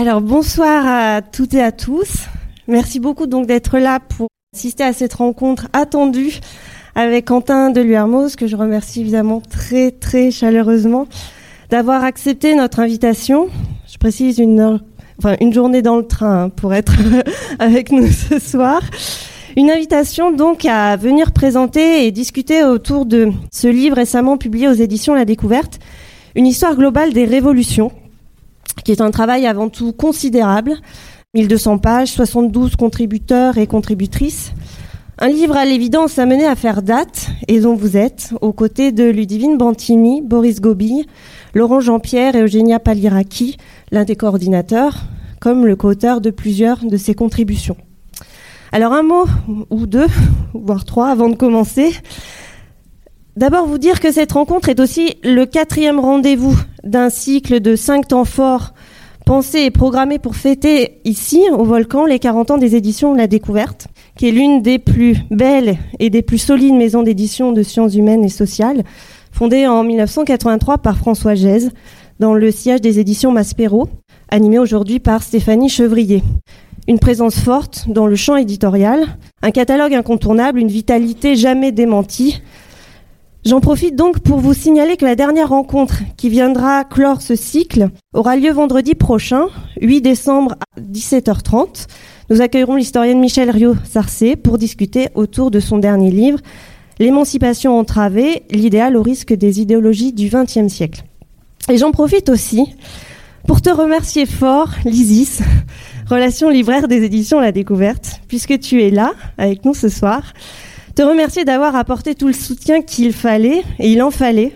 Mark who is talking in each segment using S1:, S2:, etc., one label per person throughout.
S1: Alors bonsoir à toutes et à tous. Merci beaucoup donc d'être là pour assister à cette rencontre attendue avec Quentin de Luermoz, que je remercie évidemment très très chaleureusement d'avoir accepté notre invitation. Je précise une journée dans le train hein, pour être avec nous ce soir. Une invitation donc à venir présenter et discuter autour de ce livre récemment publié aux éditions La Découverte, une histoire globale des révolutions, qui est un travail avant tout considérable, 1200 pages, 72 contributeurs et contributrices. Un livre à l'évidence amené à faire date et dont vous êtes, aux côtés de Ludivine Bantini, Boris Gobille, Laurent Jean-Pierre et Eugénia Paliraki, l'un des coordinateurs, comme le co-auteur de plusieurs de ces contributions. Alors un mot ou deux, voire trois avant de commencer. D'abord vous dire que cette rencontre est aussi le quatrième rendez-vous d'un cycle de cinq temps forts pensés et programmés pour fêter ici, au Volcan, les 40 ans des éditions la découverte, qui est l'une des plus belles et des plus solides maisons d'édition de sciences humaines et sociales, fondée en 1983 par François Gèze, dans le siège des éditions Maspero, animée aujourd'hui par Stéphanie Chevrier une présence forte dans le champ éditorial, un catalogue incontournable, une vitalité jamais démentie. J'en profite donc pour vous signaler que la dernière rencontre qui viendra clore ce cycle aura lieu vendredi prochain, 8 décembre à 17h30. Nous accueillerons l'historienne Michel Rio-Sarcé pour discuter autour de son dernier livre, L'émancipation entravée, l'idéal au risque des idéologies du XXe siècle. Et j'en profite aussi pour te remercier fort, Lysis, relation libraire des éditions La Découverte, puisque tu es là avec nous ce soir. Te remercier d'avoir apporté tout le soutien qu'il fallait, et il en fallait,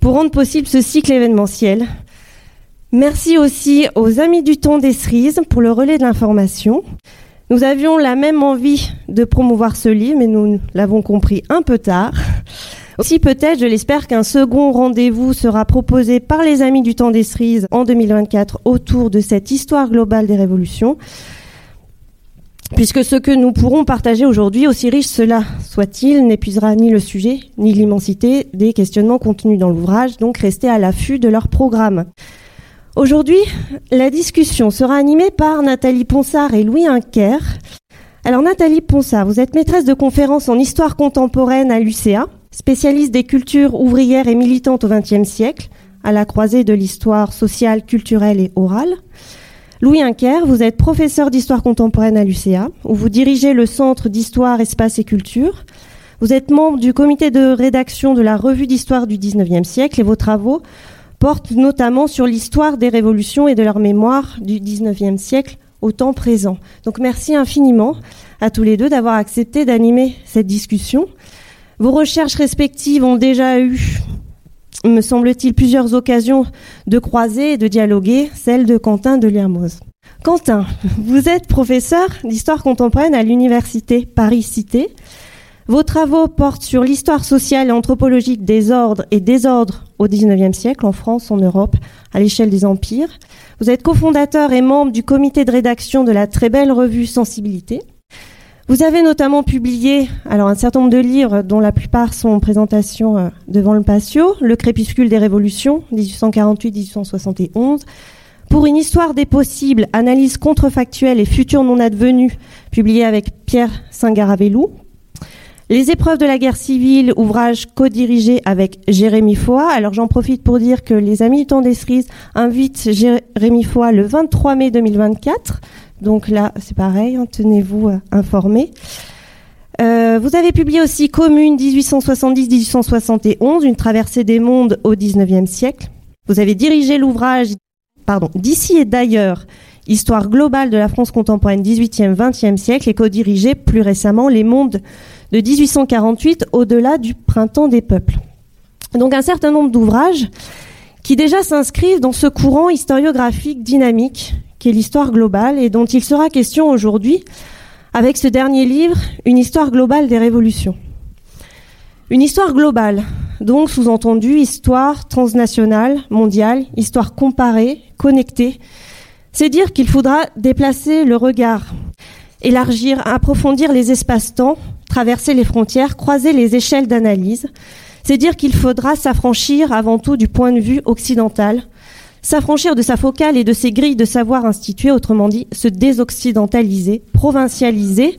S1: pour rendre possible ce cycle événementiel. Merci aussi aux amis du temps des cerises pour le relais de l'information. Nous avions la même envie de promouvoir ce livre, mais nous l'avons compris un peu tard. Aussi peut-être, je l'espère, qu'un second rendez-vous sera proposé par les Amis du temps des cerises en 2024 autour de cette histoire globale des révolutions. Puisque ce que nous pourrons partager aujourd'hui, aussi riche cela soit-il, n'épuisera ni le sujet, ni l'immensité des questionnements contenus dans l'ouvrage, donc restez à l'affût de leur programme. Aujourd'hui, la discussion sera animée par Nathalie Ponsard et Louis Inker. Alors Nathalie Ponsard, vous êtes maîtresse de conférences en histoire contemporaine à l'UCA spécialiste des cultures ouvrières et militantes au XXe siècle, à la croisée de l'histoire sociale, culturelle et orale. Louis Inker, vous êtes professeur d'histoire contemporaine à l'UCA, où vous dirigez le Centre d'histoire, espace et culture. Vous êtes membre du comité de rédaction de la Revue d'histoire du XIXe siècle et vos travaux portent notamment sur l'histoire des révolutions et de leur mémoire du XIXe siècle au temps présent. Donc merci infiniment à tous les deux d'avoir accepté d'animer cette discussion. Vos recherches respectives ont déjà eu, me semble-t-il, plusieurs occasions de croiser et de dialoguer, celle de Quentin de Liermoz. Quentin, vous êtes professeur d'histoire contemporaine à l'université Paris-Cité. Vos travaux portent sur l'histoire sociale et anthropologique des ordres et désordres au XIXe siècle, en France, en Europe, à l'échelle des empires. Vous êtes cofondateur et membre du comité de rédaction de la très belle revue Sensibilité. Vous avez notamment publié alors un certain nombre de livres dont la plupart sont en présentation euh, devant le patio, Le crépuscule des révolutions 1848-1871, pour une histoire des possibles, analyse contrefactuelle et futur non advenu, publié avec Pierre Saint-Garavelou. Les épreuves de la guerre civile, ouvrage co-dirigé avec Jérémy Foy. Alors j'en profite pour dire que les amis du temps des cerises invitent Jérémy Foy le 23 mai 2024 donc là, c'est pareil, hein, tenez-vous euh, informés. Euh, vous avez publié aussi Commune 1870-1871, une traversée des mondes au XIXe siècle. Vous avez dirigé l'ouvrage, pardon, d'ici et d'ailleurs, Histoire globale de la France contemporaine 18e-20e siècle et co-dirigé plus récemment Les mondes de 1848 au-delà du printemps des peuples. Donc un certain nombre d'ouvrages qui déjà s'inscrivent dans ce courant historiographique dynamique qui est l'histoire globale et dont il sera question aujourd'hui avec ce dernier livre, Une histoire globale des révolutions. Une histoire globale, donc sous-entendu histoire transnationale, mondiale, histoire comparée, connectée. C'est dire qu'il faudra déplacer le regard, élargir, approfondir les espaces-temps, traverser les frontières, croiser les échelles d'analyse. C'est dire qu'il faudra s'affranchir avant tout du point de vue occidental, S'affranchir de sa focale et de ses grilles de savoir instituées, autrement dit, se désoccidentaliser, provincialiser,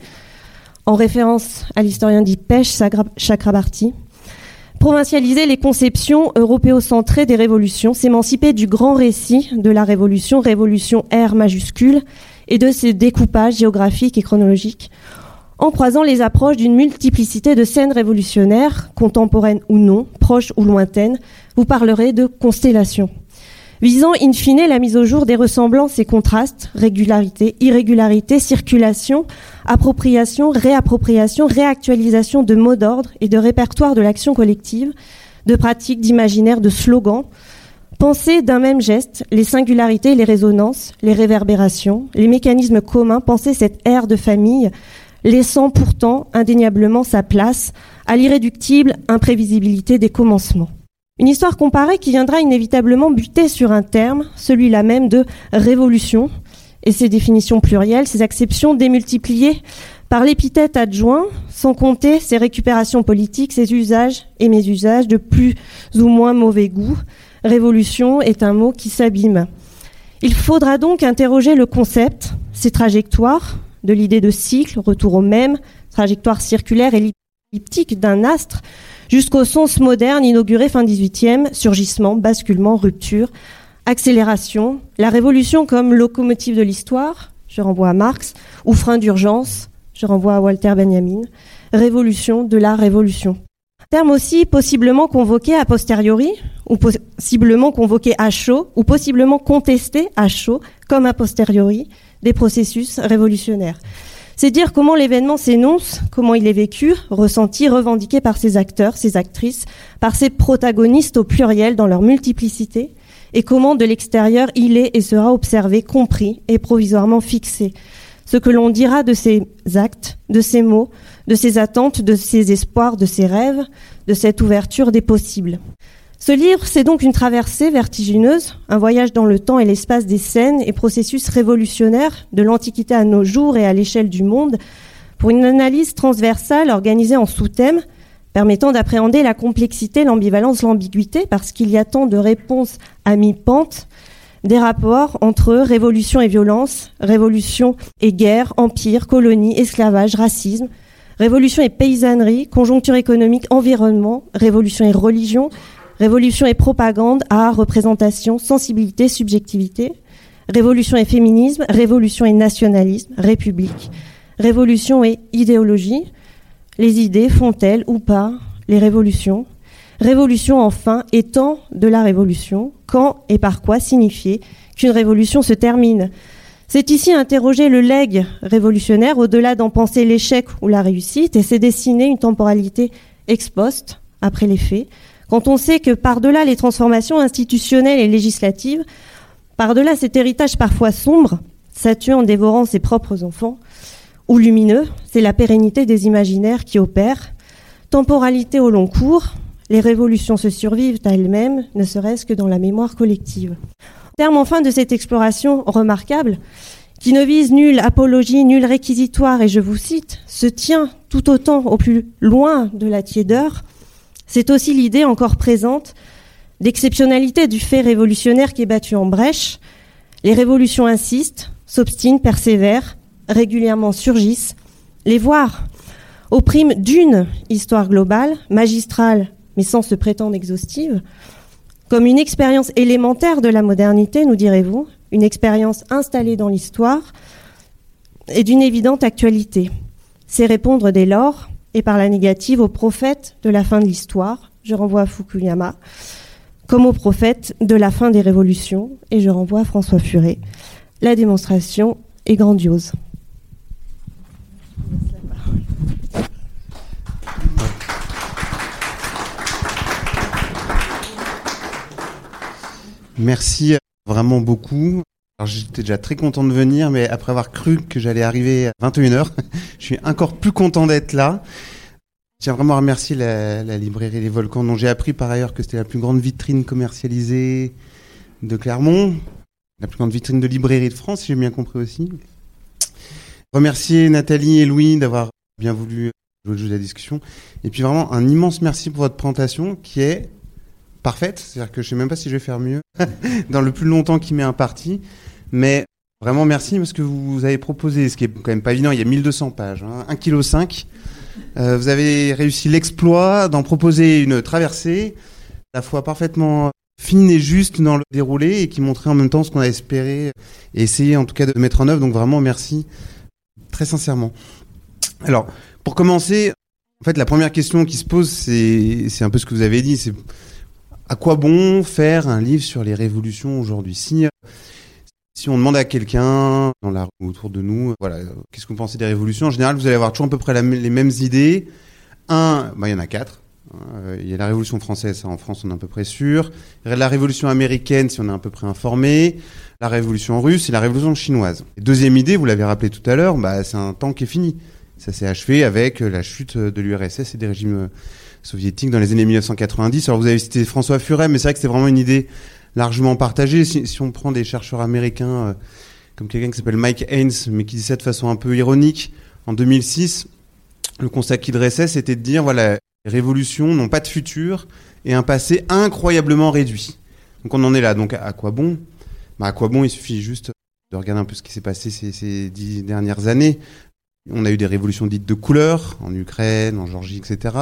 S1: en référence à l'historien dit Pêche Chakrabarty, provincialiser les conceptions européocentrées des révolutions, s'émanciper du grand récit de la révolution, révolution R majuscule, et de ses découpages géographiques et chronologiques, en croisant les approches d'une multiplicité de scènes révolutionnaires, contemporaines ou non, proches ou lointaines, vous parlerez de constellations visant in fine la mise au jour des ressemblances et contrastes, régularité, irrégularité, circulation, appropriation, réappropriation, réactualisation de mots d'ordre et de répertoire de l'action collective, de pratiques, d'imaginaire, de slogans, penser d'un même geste les singularités, les résonances, les réverbérations, les mécanismes communs, penser cette ère de famille, laissant pourtant indéniablement sa place à l'irréductible imprévisibilité des commencements. Une histoire comparée qui viendra inévitablement buter sur un terme, celui-là même de révolution, et ses définitions plurielles, ses acceptions démultipliées par l'épithète adjoint, sans compter ses récupérations politiques, ses usages et mésusages de plus ou moins mauvais goût. Révolution est un mot qui s'abîme. Il faudra donc interroger le concept, ses trajectoires, de l'idée de cycle, retour au même, trajectoire circulaire et elliptique d'un astre, jusqu'au sens moderne inauguré fin 18e, surgissement, basculement, rupture, accélération, la révolution comme locomotive de l'histoire, je renvoie à Marx, ou frein d'urgence, je renvoie à Walter Benjamin, révolution de la révolution. Terme aussi possiblement convoqué a posteriori, ou possiblement convoqué à chaud, ou possiblement contesté à chaud, comme a posteriori, des processus révolutionnaires. C'est dire comment l'événement s'énonce, comment il est vécu, ressenti, revendiqué par ses acteurs, ses actrices, par ses protagonistes au pluriel dans leur multiplicité, et comment de l'extérieur il est et sera observé, compris et provisoirement fixé. Ce que l'on dira de ses actes, de ses mots, de ses attentes, de ses espoirs, de ses rêves, de cette ouverture des possibles. Ce livre, c'est donc une traversée vertigineuse, un voyage dans le temps et l'espace des scènes et processus révolutionnaires de l'Antiquité à nos jours et à l'échelle du monde, pour une analyse transversale organisée en sous-thèmes, permettant d'appréhender la complexité, l'ambivalence, l'ambiguïté, parce qu'il y a tant de réponses à mi-pente, des rapports entre révolution et violence, révolution et guerre, empire, colonie, esclavage, racisme, révolution et paysannerie, conjoncture économique, environnement, révolution et religion, Révolution et propagande, art, représentation, sensibilité, subjectivité. Révolution et féminisme, révolution et nationalisme, république. Révolution et idéologie. Les idées font-elles ou pas les révolutions? Révolution enfin étant de la révolution, quand et par quoi signifier qu'une révolution se termine? C'est ici interroger le legs révolutionnaire au-delà d'en penser l'échec ou la réussite et c'est dessiner une temporalité ex post, après les faits, quand on sait que par-delà les transformations institutionnelles et législatives, par-delà cet héritage parfois sombre, ça tue en dévorant ses propres enfants, ou lumineux, c'est la pérennité des imaginaires qui opèrent. Temporalité au long cours, les révolutions se survivent à elles-mêmes, ne serait-ce que dans la mémoire collective. Terme enfin de cette exploration remarquable, qui ne vise nulle apologie, nulle réquisitoire, et je vous cite, se tient tout autant au plus loin de la tiédeur, c'est aussi l'idée encore présente d'exceptionnalité du fait révolutionnaire qui est battu en brèche. Les révolutions insistent, s'obstinent, persévèrent, régulièrement surgissent. Les voir au prime d'une histoire globale, magistrale, mais sans se prétendre exhaustive, comme une expérience élémentaire de la modernité, nous direz-vous, une expérience installée dans l'histoire et d'une évidente actualité. C'est répondre dès lors et par la négative au prophète de la fin de l'histoire, je renvoie à Fukuyama, comme au prophète de la fin des révolutions, et je renvoie à François Furet. La démonstration est grandiose.
S2: Merci vraiment beaucoup. J'étais déjà très content de venir, mais après avoir cru que j'allais arriver à 21h, je suis encore plus content d'être là. Je tiens vraiment à remercier la, librairie Les Volcans, dont j'ai appris par ailleurs que c'était la plus grande vitrine commercialisée de Clermont, la plus grande vitrine de librairie de France, si j'ai bien compris aussi. Remercier Nathalie et Louis d'avoir bien voulu jouer le jeu de la discussion. Et puis vraiment un immense merci pour votre présentation qui est parfaite, c'est-à-dire que je sais même pas si je vais faire mieux dans le plus longtemps qui m'est imparti, mais vraiment merci parce que vous avez proposé, ce qui est quand même pas évident, il y a 1200 pages, hein, 1,5 kg. Euh, vous avez réussi l'exploit d'en proposer une traversée, à la fois parfaitement fine et juste dans le déroulé et qui montrait en même temps ce qu'on a espéré et essayé en tout cas de mettre en œuvre. Donc vraiment merci très sincèrement. Alors pour commencer, en fait la première question qui se pose c'est un peu ce que vous avez dit, c'est à quoi bon faire un livre sur les révolutions aujourd'hui Si si on demande à quelqu'un dans la autour de nous, voilà, qu'est-ce que vous pensez des révolutions? En général, vous allez avoir toujours à peu près les mêmes idées. Un, bah, il y en a quatre. Euh, il y a la Révolution française, ça en France on est à peu près sûr. La Révolution américaine, si on est à peu près informé. La Révolution russe et la Révolution chinoise. Deuxième idée, vous l'avez rappelé tout à l'heure, bah, c'est un temps qui est fini. Ça s'est achevé avec la chute de l'URSS et des régimes soviétiques dans les années 1990. Alors vous avez cité François Furet, mais c'est vrai que c'est vraiment une idée largement partagée. Si, on prend des chercheurs américains, euh, comme quelqu'un qui s'appelle Mike Haynes, mais qui ça de façon un peu ironique, en 2006, le constat qu'il dressait, c'était de dire, voilà, les révolutions n'ont pas de futur et un passé incroyablement réduit. Donc on en est là. Donc à quoi bon? Bah, À quoi bon? Il suffit juste de regarder un peu ce qui s'est passé ces, ces, dix dernières années. On a eu des révolutions dites de couleur en Ukraine, en Géorgie, etc.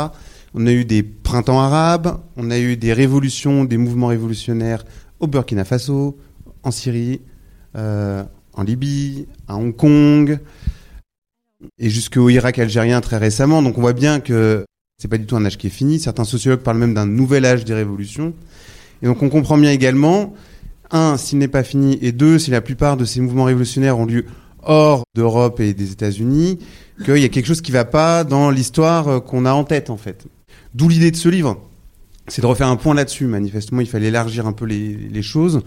S2: On a eu des printemps arabes, on a eu des révolutions, des mouvements révolutionnaires au Burkina Faso, en Syrie, euh, en Libye, à Hong Kong, et jusqu'au Irak algérien très récemment. Donc on voit bien que c'est pas du tout un âge qui est fini. Certains sociologues parlent même d'un nouvel âge des révolutions. Et donc on comprend bien également, un, s'il n'est pas fini, et deux, si la plupart de ces mouvements révolutionnaires ont lieu hors d'Europe et des États-Unis, qu'il y a quelque chose qui va pas dans l'histoire euh, qu'on a en tête en fait. D'où l'idée de ce livre, c'est de refaire un point là-dessus. Manifestement, il fallait élargir un peu les, choses.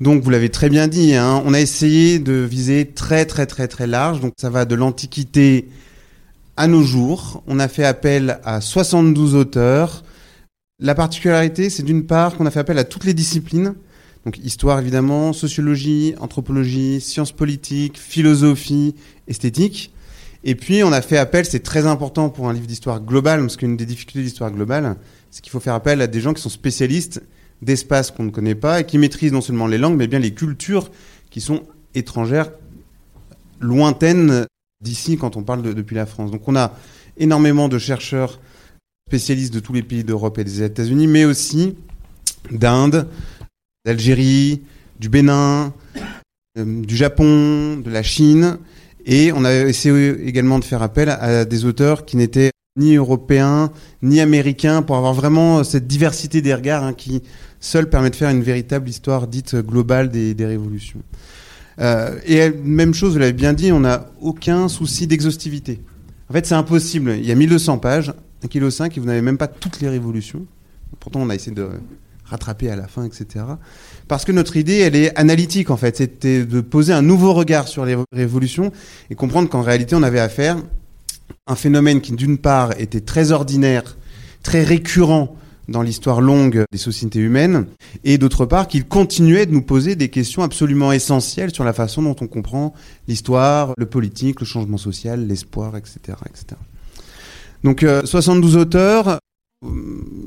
S2: Donc vous l'avez très bien dit, hein, on a essayé de viser très très très très large. Donc ça va de l'Antiquité à nos jours, on a fait appel à 72 auteurs. La particularité, c'est d'une part qu'on a fait appel à toutes les disciplines, donc histoire évidemment, sociologie, anthropologie, sciences politiques, philosophie, esthétique. Et puis on a fait appel, c'est très important pour un livre d'histoire globale, parce qu'une des difficultés d'histoire globale, c'est qu'il faut faire appel à des gens qui sont spécialistes d'espaces qu'on ne connaît pas et qui maîtrisent non seulement les langues, mais bien les cultures qui sont étrangères, lointaines d'ici quand on parle de, depuis la France. Donc on a énormément de chercheurs spécialistes de tous les pays d'Europe et des États-Unis, mais aussi d'Inde, d'Algérie, du Bénin, euh, du Japon, de la Chine. Et on a essayé également de faire appel à des auteurs qui n'étaient ni européens, ni américains, pour avoir vraiment cette diversité des regards hein, qui seul permet de faire une véritable histoire dite globale des, des révolutions. Euh, et même chose, vous l'avez bien dit, on n'a aucun souci d'exhaustivité. En fait, c'est impossible. Il y a 1200 pages, 1,5 kg, et vous n'avez même pas toutes les révolutions. Pourtant, on a essayé de rattraper à la fin, etc. Parce que notre idée, elle est analytique, en fait. C'était de poser un nouveau regard sur les révolutions et comprendre qu'en réalité, on avait affaire à un phénomène qui, d'une part, était très ordinaire, très récurrent dans l'histoire longue des sociétés humaines, et d'autre part qu'il continuait de nous poser des questions absolument essentielles sur la façon dont on comprend l'histoire, le politique, le changement social, l'espoir, etc., etc. Donc euh, 72 auteurs,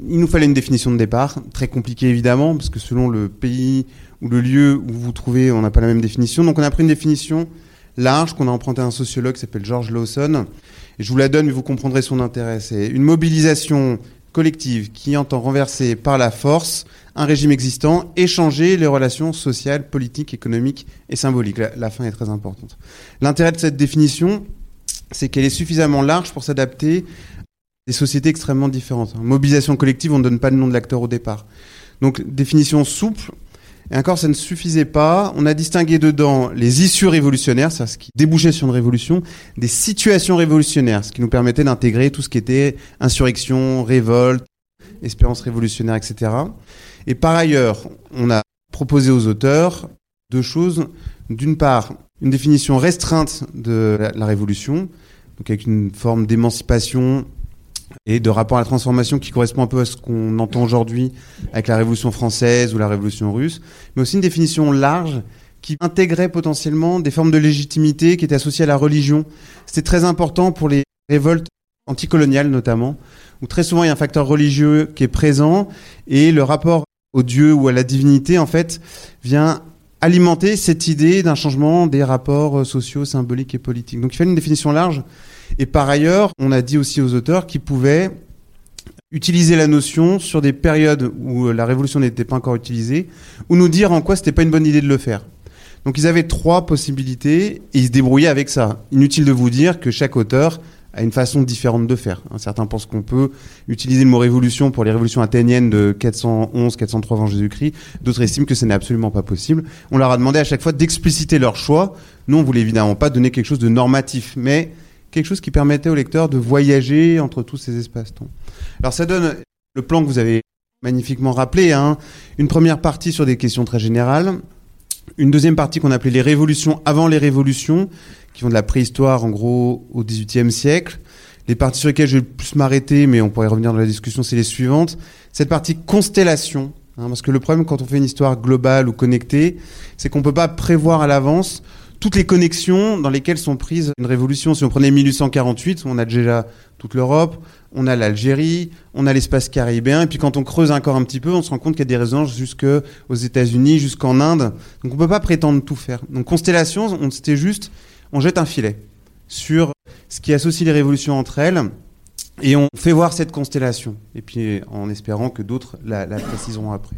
S2: il nous fallait une définition de départ, très compliquée évidemment, parce que selon le pays ou le lieu où vous vous trouvez, on n'a pas la même définition. Donc on a pris une définition large qu'on a emprunté à un sociologue qui s'appelle George Lawson. Et je vous la donne, mais vous comprendrez son intérêt. C'est une mobilisation collective qui entend renverser par la force un régime existant et changer les relations sociales, politiques, économiques et symboliques. La, fin est très importante. L'intérêt de cette définition, c'est qu'elle est suffisamment large pour s'adapter des sociétés extrêmement différentes. Mobilisation collective, on ne donne pas le nom de l'acteur au départ. Donc définition souple, et encore, ça ne suffisait pas. On a distingué dedans les issues révolutionnaires, ça, ce qui débouchait sur une révolution, des situations révolutionnaires, ce qui nous permettait d'intégrer tout ce qui était insurrection, révolte, espérance révolutionnaire, etc. Et par ailleurs, on a proposé aux auteurs deux choses. D'une part, une définition restreinte de la révolution, donc avec une forme d'émancipation et de rapport à la transformation qui correspond un peu à ce qu'on entend aujourd'hui avec la Révolution française ou la Révolution russe, mais aussi une définition large qui intégrait potentiellement des formes de légitimité qui étaient associées à la religion. C'était très important pour les révoltes anticoloniales notamment, où très souvent il y a un facteur religieux qui est présent et le rapport au Dieu ou à la divinité, en fait, vient alimenter cette idée d'un changement des rapports sociaux, symboliques et politiques. Donc il fallait une définition large. Et par ailleurs, on a dit aussi aux auteurs qu'ils pouvaient utiliser la notion sur des périodes où la révolution n'était pas encore utilisée, ou nous dire en quoi c'était pas une bonne idée de le faire. Donc ils avaient trois possibilités et ils se débrouillaient avec ça. Inutile de vous dire que chaque auteur a une façon différente de faire. Certains pensent qu'on peut utiliser le mot révolution pour les révolutions athéniennes de 411-403 avant Jésus-Christ. D'autres estiment que ce n'est absolument pas possible. On leur a demandé à chaque fois d'expliciter leur choix. Nous, on voulait évidemment pas donner quelque chose de normatif, mais quelque chose qui permettait au lecteur de voyager entre tous ces espaces-temps. Alors ça donne le plan que vous avez magnifiquement rappelé, hein, une première partie sur des questions très générales, une deuxième partie qu'on appelait les révolutions avant les révolutions, qui vont de la préhistoire en gros au XVIIIe siècle. Les parties sur lesquelles je vais plus m'arrêter, mais on pourrait revenir dans la discussion, c'est les suivantes. Cette partie constellation, hein, parce que le problème quand on fait une histoire globale ou connectée, c'est qu'on peut pas prévoir à l'avance toutes les connexions dans lesquelles sont prises une révolution. Si on prenait 1848, on a déjà toute l'Europe, on a l'Algérie, on a l'espace caribéen, et puis quand on creuse encore un petit peu, on se rend compte qu'il y a des résonances jusque aux États-Unis, jusqu'en Inde. Donc on peut pas prétendre tout faire. Donc constellation, c'était juste, on jette un filet sur ce qui associe les révolutions entre elles, et on fait voir cette constellation, et puis en espérant que d'autres la, la préciseront après.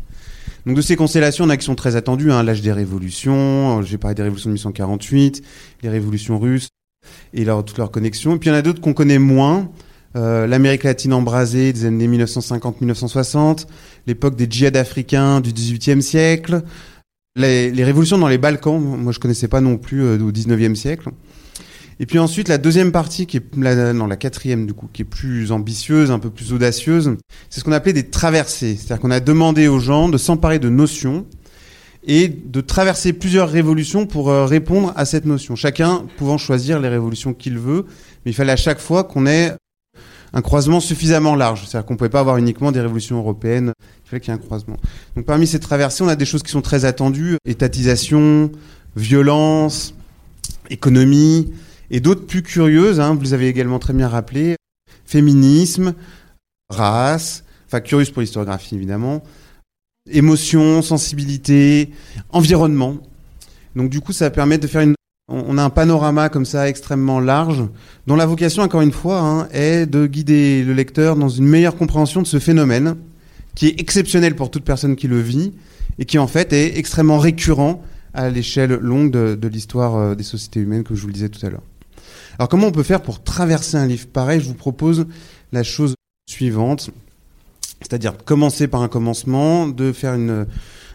S2: Donc de ces constellations, on a qui sont très attendues, hein, l'âge des révolutions, j'ai parlé des révolutions de 1848, les révolutions russes, et leur, toutes leurs connexions. Et puis il y en a d'autres qu'on connaît moins, euh, l'Amérique latine embrasée des années 1950-1960, l'époque des djihad africains du XVIIIe siècle, les, révolutions dans les Balkans, moi je connaissais pas non plus euh, au XIXe siècle. Et puis ensuite la deuxième partie qui est la, non la quatrième du coup qui est plus ambitieuse, un peu plus audacieuse, c'est ce qu'on appelait des traversées, c'est-à-dire qu'on a demandé aux gens de s'emparer de notions et de traverser plusieurs révolutions pour euh, répondre à cette notion. Chacun pouvant choisir les révolutions qu'il veut, mais il fallait à chaque fois qu'on ait un croisement suffisamment large. C'est-à-dire qu'on ne pouvait pas avoir uniquement des révolutions européennes, il fallait qu'il y ait un croisement. Donc parmi ces traversées, on a des choses qui sont très attendues, étatisation, violence, économie, et d'autres plus curieuses, hein, vous les avez également très bien rappelé, féminisme, race, enfin curieuse pour l'historiographie évidemment, émotion, sensibilité, environnement. Donc du coup, ça permet de faire une on a un panorama comme ça extrêmement large, dont la vocation, encore une fois, hein, est de guider le lecteur dans une meilleure compréhension de ce phénomène, qui est exceptionnel pour toute personne qui le vit, et qui en fait est extrêmement récurrent à l'échelle longue de, de l'histoire euh, des sociétés humaines, que je vous le disais tout à l'heure. Alors comment on peut faire pour traverser un livre pareil? Je vous propose la chose suivante, c'est-à-dire commencer par un commencement, de faire une,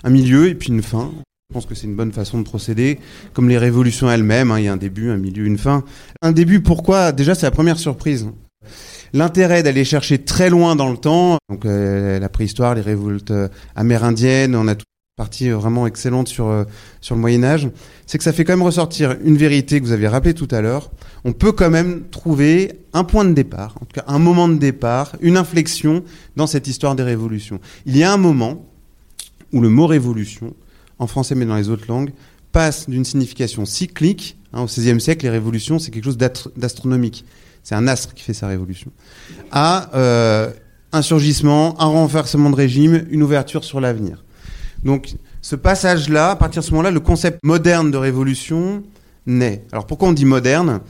S2: un milieu et puis une fin. Je pense que c'est une bonne façon de procéder, comme les révolutions elles-mêmes, hein, il y a un début, un milieu, une fin. Un début, pourquoi? Déjà, c'est la première surprise. L'intérêt d'aller chercher très loin dans le temps, donc euh, la préhistoire, les révoltes euh, amérindiennes, on a toute une partie vraiment excellente sur, euh, sur le Moyen Âge, c'est que ça fait quand même ressortir une vérité que vous avez rappelé tout à l'heure. On peut quand même trouver un point de départ, en tout cas un moment de départ, une inflexion dans cette histoire des révolutions. Il y a un moment où le mot révolution en français mais dans les autres langues, passe d'une signification cyclique, hein, au XVIe siècle, les révolutions, c'est quelque chose d'astronomique. C'est un astre qui fait sa révolution. À euh, un surgissement, un renversement de régime, une ouverture sur l'avenir. Donc, ce passage-là, à partir de ce moment-là, le concept moderne de révolution naît. Alors, pourquoi on dit moderne?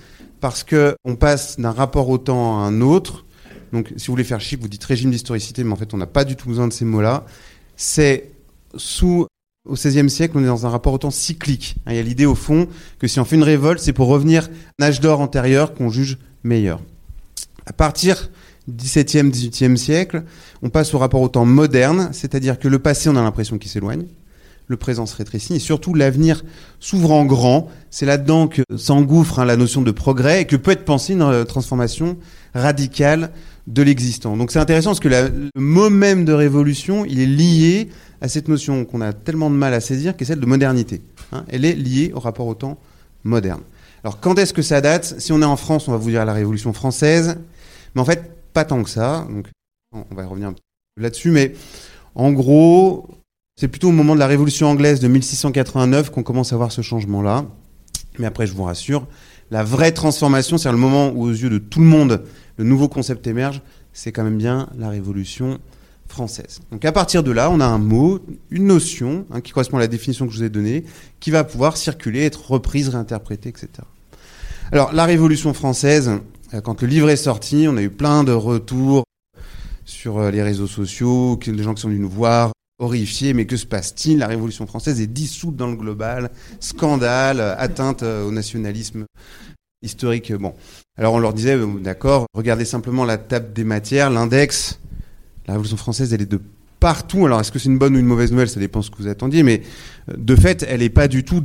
S2: Parce que on passe d'un rapport au temps à un autre. Donc, si vous voulez faire chic, vous dites régime d'historicité, mais en fait, on n'a pas du tout besoin de ces mots-là. C'est sous au XVIe siècle, on est dans un rapport autant cyclique. Il y a l'idée au fond que si on fait une révolte, c'est pour revenir à un âge d'or antérieur qu'on juge meilleur. À partir du XVIIe, XVIIIe siècle, on passe au rapport au temps moderne, c'est-à-dire que le passé, on a l'impression qu'il s'éloigne, le présent se rétrécit, et surtout l'avenir s'ouvre en grand. C'est là-dedans que s'engouffre hein, la notion de progrès et que peut être pensée une transformation radicale de l'existant. Donc c'est intéressant parce que le mot même de révolution, il est lié à cette notion qu'on a tellement de mal à saisir, qui est celle de modernité. Hein. Elle est liée au rapport au temps moderne. Alors quand est-ce que ça date? Si on est en France, on va vous dire la Révolution française, mais en fait pas tant que ça. Donc on va revenir là-dessus, mais en gros, c'est plutôt au moment de la Révolution anglaise de 1689 qu'on commence à voir ce changement-là. Mais après, je vous rassure, la vraie transformation, c'est le moment où, aux yeux de tout le monde, le nouveau concept émerge, c'est quand même bien la Révolution française. Donc à partir de là, on a un mot, une notion hein, qui correspond à la définition que je vous ai donnée, qui va pouvoir circuler, être reprise, réinterprétée, etc. Alors la Révolution française, quand le livre est sorti, on a eu plein de retours sur euh, les réseaux sociaux, des gens qui sont venus nous voir, horrifiés, mais que se passe-t-il? La Révolution française est dissoute dans le global, scandale, atteinte au nationalisme historique. Bon, alors on leur disait, d'accord, regardez simplement la table des matières, l'index, la Révolution française, elle est de partout. Alors, est-ce que c'est une bonne ou une mauvaise nouvelle? Ça dépend de ce que vous attendiez. Mais euh, de fait, elle n'est pas du tout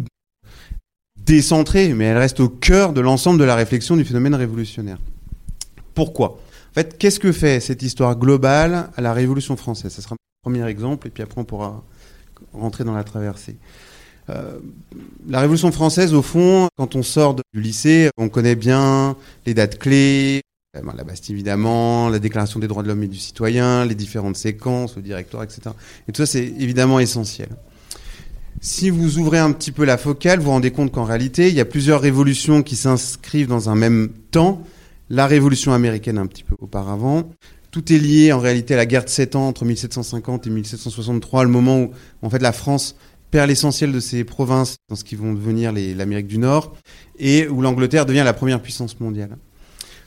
S2: décentrée, mais elle reste au cœur de l'ensemble de la réflexion du phénomène révolutionnaire. Pourquoi? En fait, qu'est-ce que fait cette histoire globale à la Révolution française? Ça sera mon premier exemple, et puis après on pourra rentrer dans la traversée. Euh, la Révolution française, au fond, quand on sort du lycée, on connaît bien les dates clés, la Bastille évidemment, la Déclaration des droits de l'homme et du citoyen, les différentes séquences, le directoire, etc. Et tout ça, c'est évidemment essentiel. Si vous ouvrez un petit peu la focale, vous vous rendez compte qu'en réalité, il y a plusieurs révolutions qui s'inscrivent dans un même temps. La révolution américaine un petit peu auparavant. Tout est lié en réalité à la guerre de 7 ans entre 1750 et 1763, le moment où en fait la France perd l'essentiel de ses provinces dans ce qui vont devenir l'Amérique du Nord et où l'Angleterre devient la première puissance mondiale.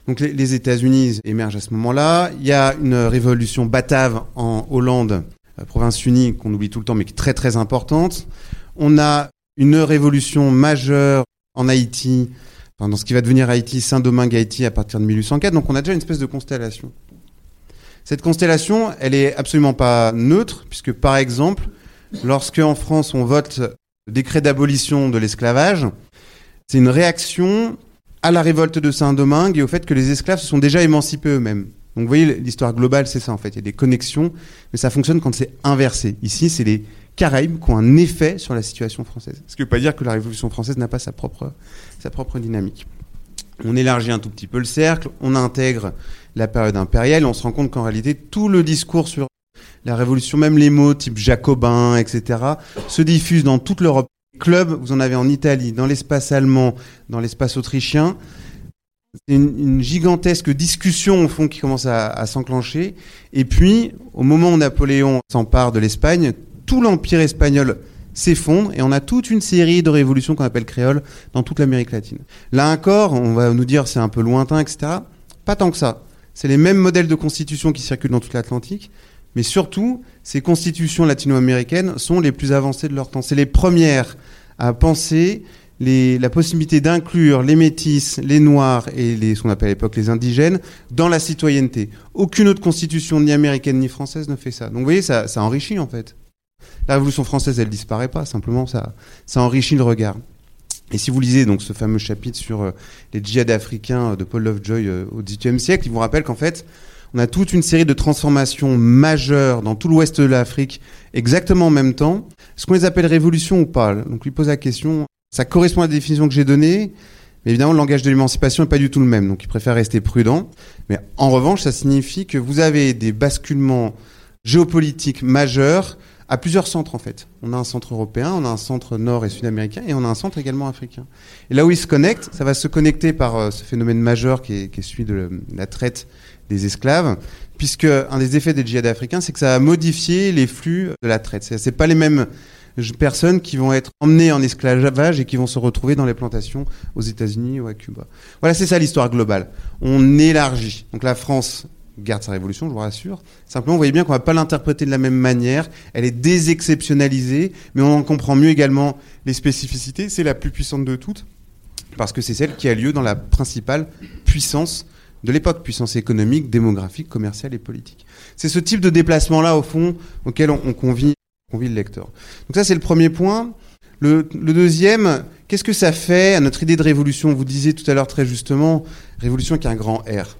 S2: Donc les, États-Unis émergent à ce moment-là. Il y a une révolution batave en Hollande, province unie, qu'on oublie tout le temps, mais qui est très très importante. On a une révolution majeure en Haïti, dans ce qui va devenir Haïti, Saint-Domingue Haïti à partir de 1804. Donc on a déjà une espèce de constellation. Cette constellation, elle est absolument pas neutre, puisque par exemple, lorsque en France on vote le décret d'abolition de l'esclavage, c'est une réaction à la révolte de Saint-Domingue et au fait que les esclaves se sont déjà émancipés eux-mêmes. Donc vous voyez, l'histoire globale, c'est ça en fait. Il y a des connexions, mais ça fonctionne quand c'est inversé. Ici, c'est les Caraïbes qui ont un effet sur la situation française. Ce qui ne veut pas dire que la Révolution française n'a pas sa propre, sa propre dynamique. On élargit un tout petit peu le cercle, on intègre la période impériale, on se rend compte qu'en réalité, tout le discours sur la Révolution, même les mots type jacobin, etc., se diffusent dans toute l'Europe clubs, vous en avez en Italie, dans l'espace allemand, dans l'espace autrichien. C'est une, gigantesque discussion au fond qui commence à, s'enclencher. Et puis, au moment où Napoléon s'empare de l'Espagne, tout l'empire espagnol s'effondre et on a toute une série de révolutions qu'on appelle créoles dans toute l'Amérique latine. Là encore, on va nous dire c'est un peu lointain, etc. Pas tant que ça. C'est les mêmes modèles de constitution qui circulent dans toute l'Atlantique, mais surtout, ces constitutions latino-américaines sont les plus avancées de leur temps. C'est les premières à penser la possibilité d'inclure les métis, les noirs et ce qu'on appelle à l'époque les indigènes dans la citoyenneté. Aucune autre constitution, ni américaine ni française, ne fait ça. Donc vous voyez, ça, ça enrichit en fait. La Révolution française, elle disparaît pas, simplement ça, ça enrichit le regard. Et si vous lisez donc ce fameux chapitre sur euh, les djihad africains de Paul Lovejoy euh, au XVIIIe siècle, il vous rappelle qu'en fait, on a toute une série de transformations majeures dans tout l'ouest de l'Afrique exactement en même temps. Est-ce qu'on les appelle révolutions ou pas Donc lui pose la question. Ça correspond à la définition que j'ai donnée, mais évidemment le langage de l'émancipation n'est pas du tout le même, donc il préfère rester prudent. Mais en revanche, ça signifie que vous avez des basculements géopolitiques majeurs à plusieurs centres en fait. On a un centre européen, on a un centre nord et sud-américain et on a un centre également africain. Et là où ils se connectent, ça va se connecter par euh, ce phénomène majeur qui est, celui de la traite des esclaves, puisque un des effets des djihad africains, c'est que ça a modifié les flux de la traite. C'est pas les mêmes personnes qui vont être emmenées en esclavage et qui vont se retrouver dans les plantations aux États-Unis ou à Cuba. Voilà, c'est ça l'histoire globale. On élargit. Donc la France garde sa révolution, je vous rassure. Simplement, vous voyez bien qu'on va pas l'interpréter de la même manière. Elle est désexceptionnalisée, mais on en comprend mieux également les spécificités. C'est la plus puissante de toutes, parce que c'est celle qui a lieu dans la principale puissance de l'époque, puissance économique, démographique, commerciale et politique. C'est ce type de déplacement-là, au fond, auquel on, convie, Donc ça, c'est le premier point. Le, deuxième, qu'est-ce que ça fait à notre idée de révolution? Vous disiez tout à l'heure très justement, révolution qui a un grand R.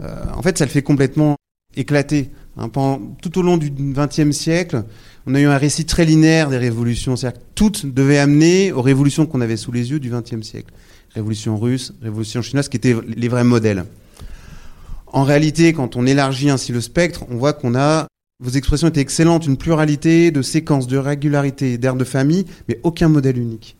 S2: Euh, en fait, ça le fait complètement éclater. Hein. tout au long du XXe siècle, on a eu un récit très linéaire des révolutions. C'est-à-dire que toutes devaient amener aux révolutions qu'on avait sous les yeux du XXe siècle. Révolution russe, révolution chinoise, qui étaient les vrais modèles. En réalité, quand on élargit ainsi le spectre, on voit qu'on a, vos expressions étaient excellentes, une pluralité de séquences, de régularités, d'aires de famille, mais aucun modèle unique.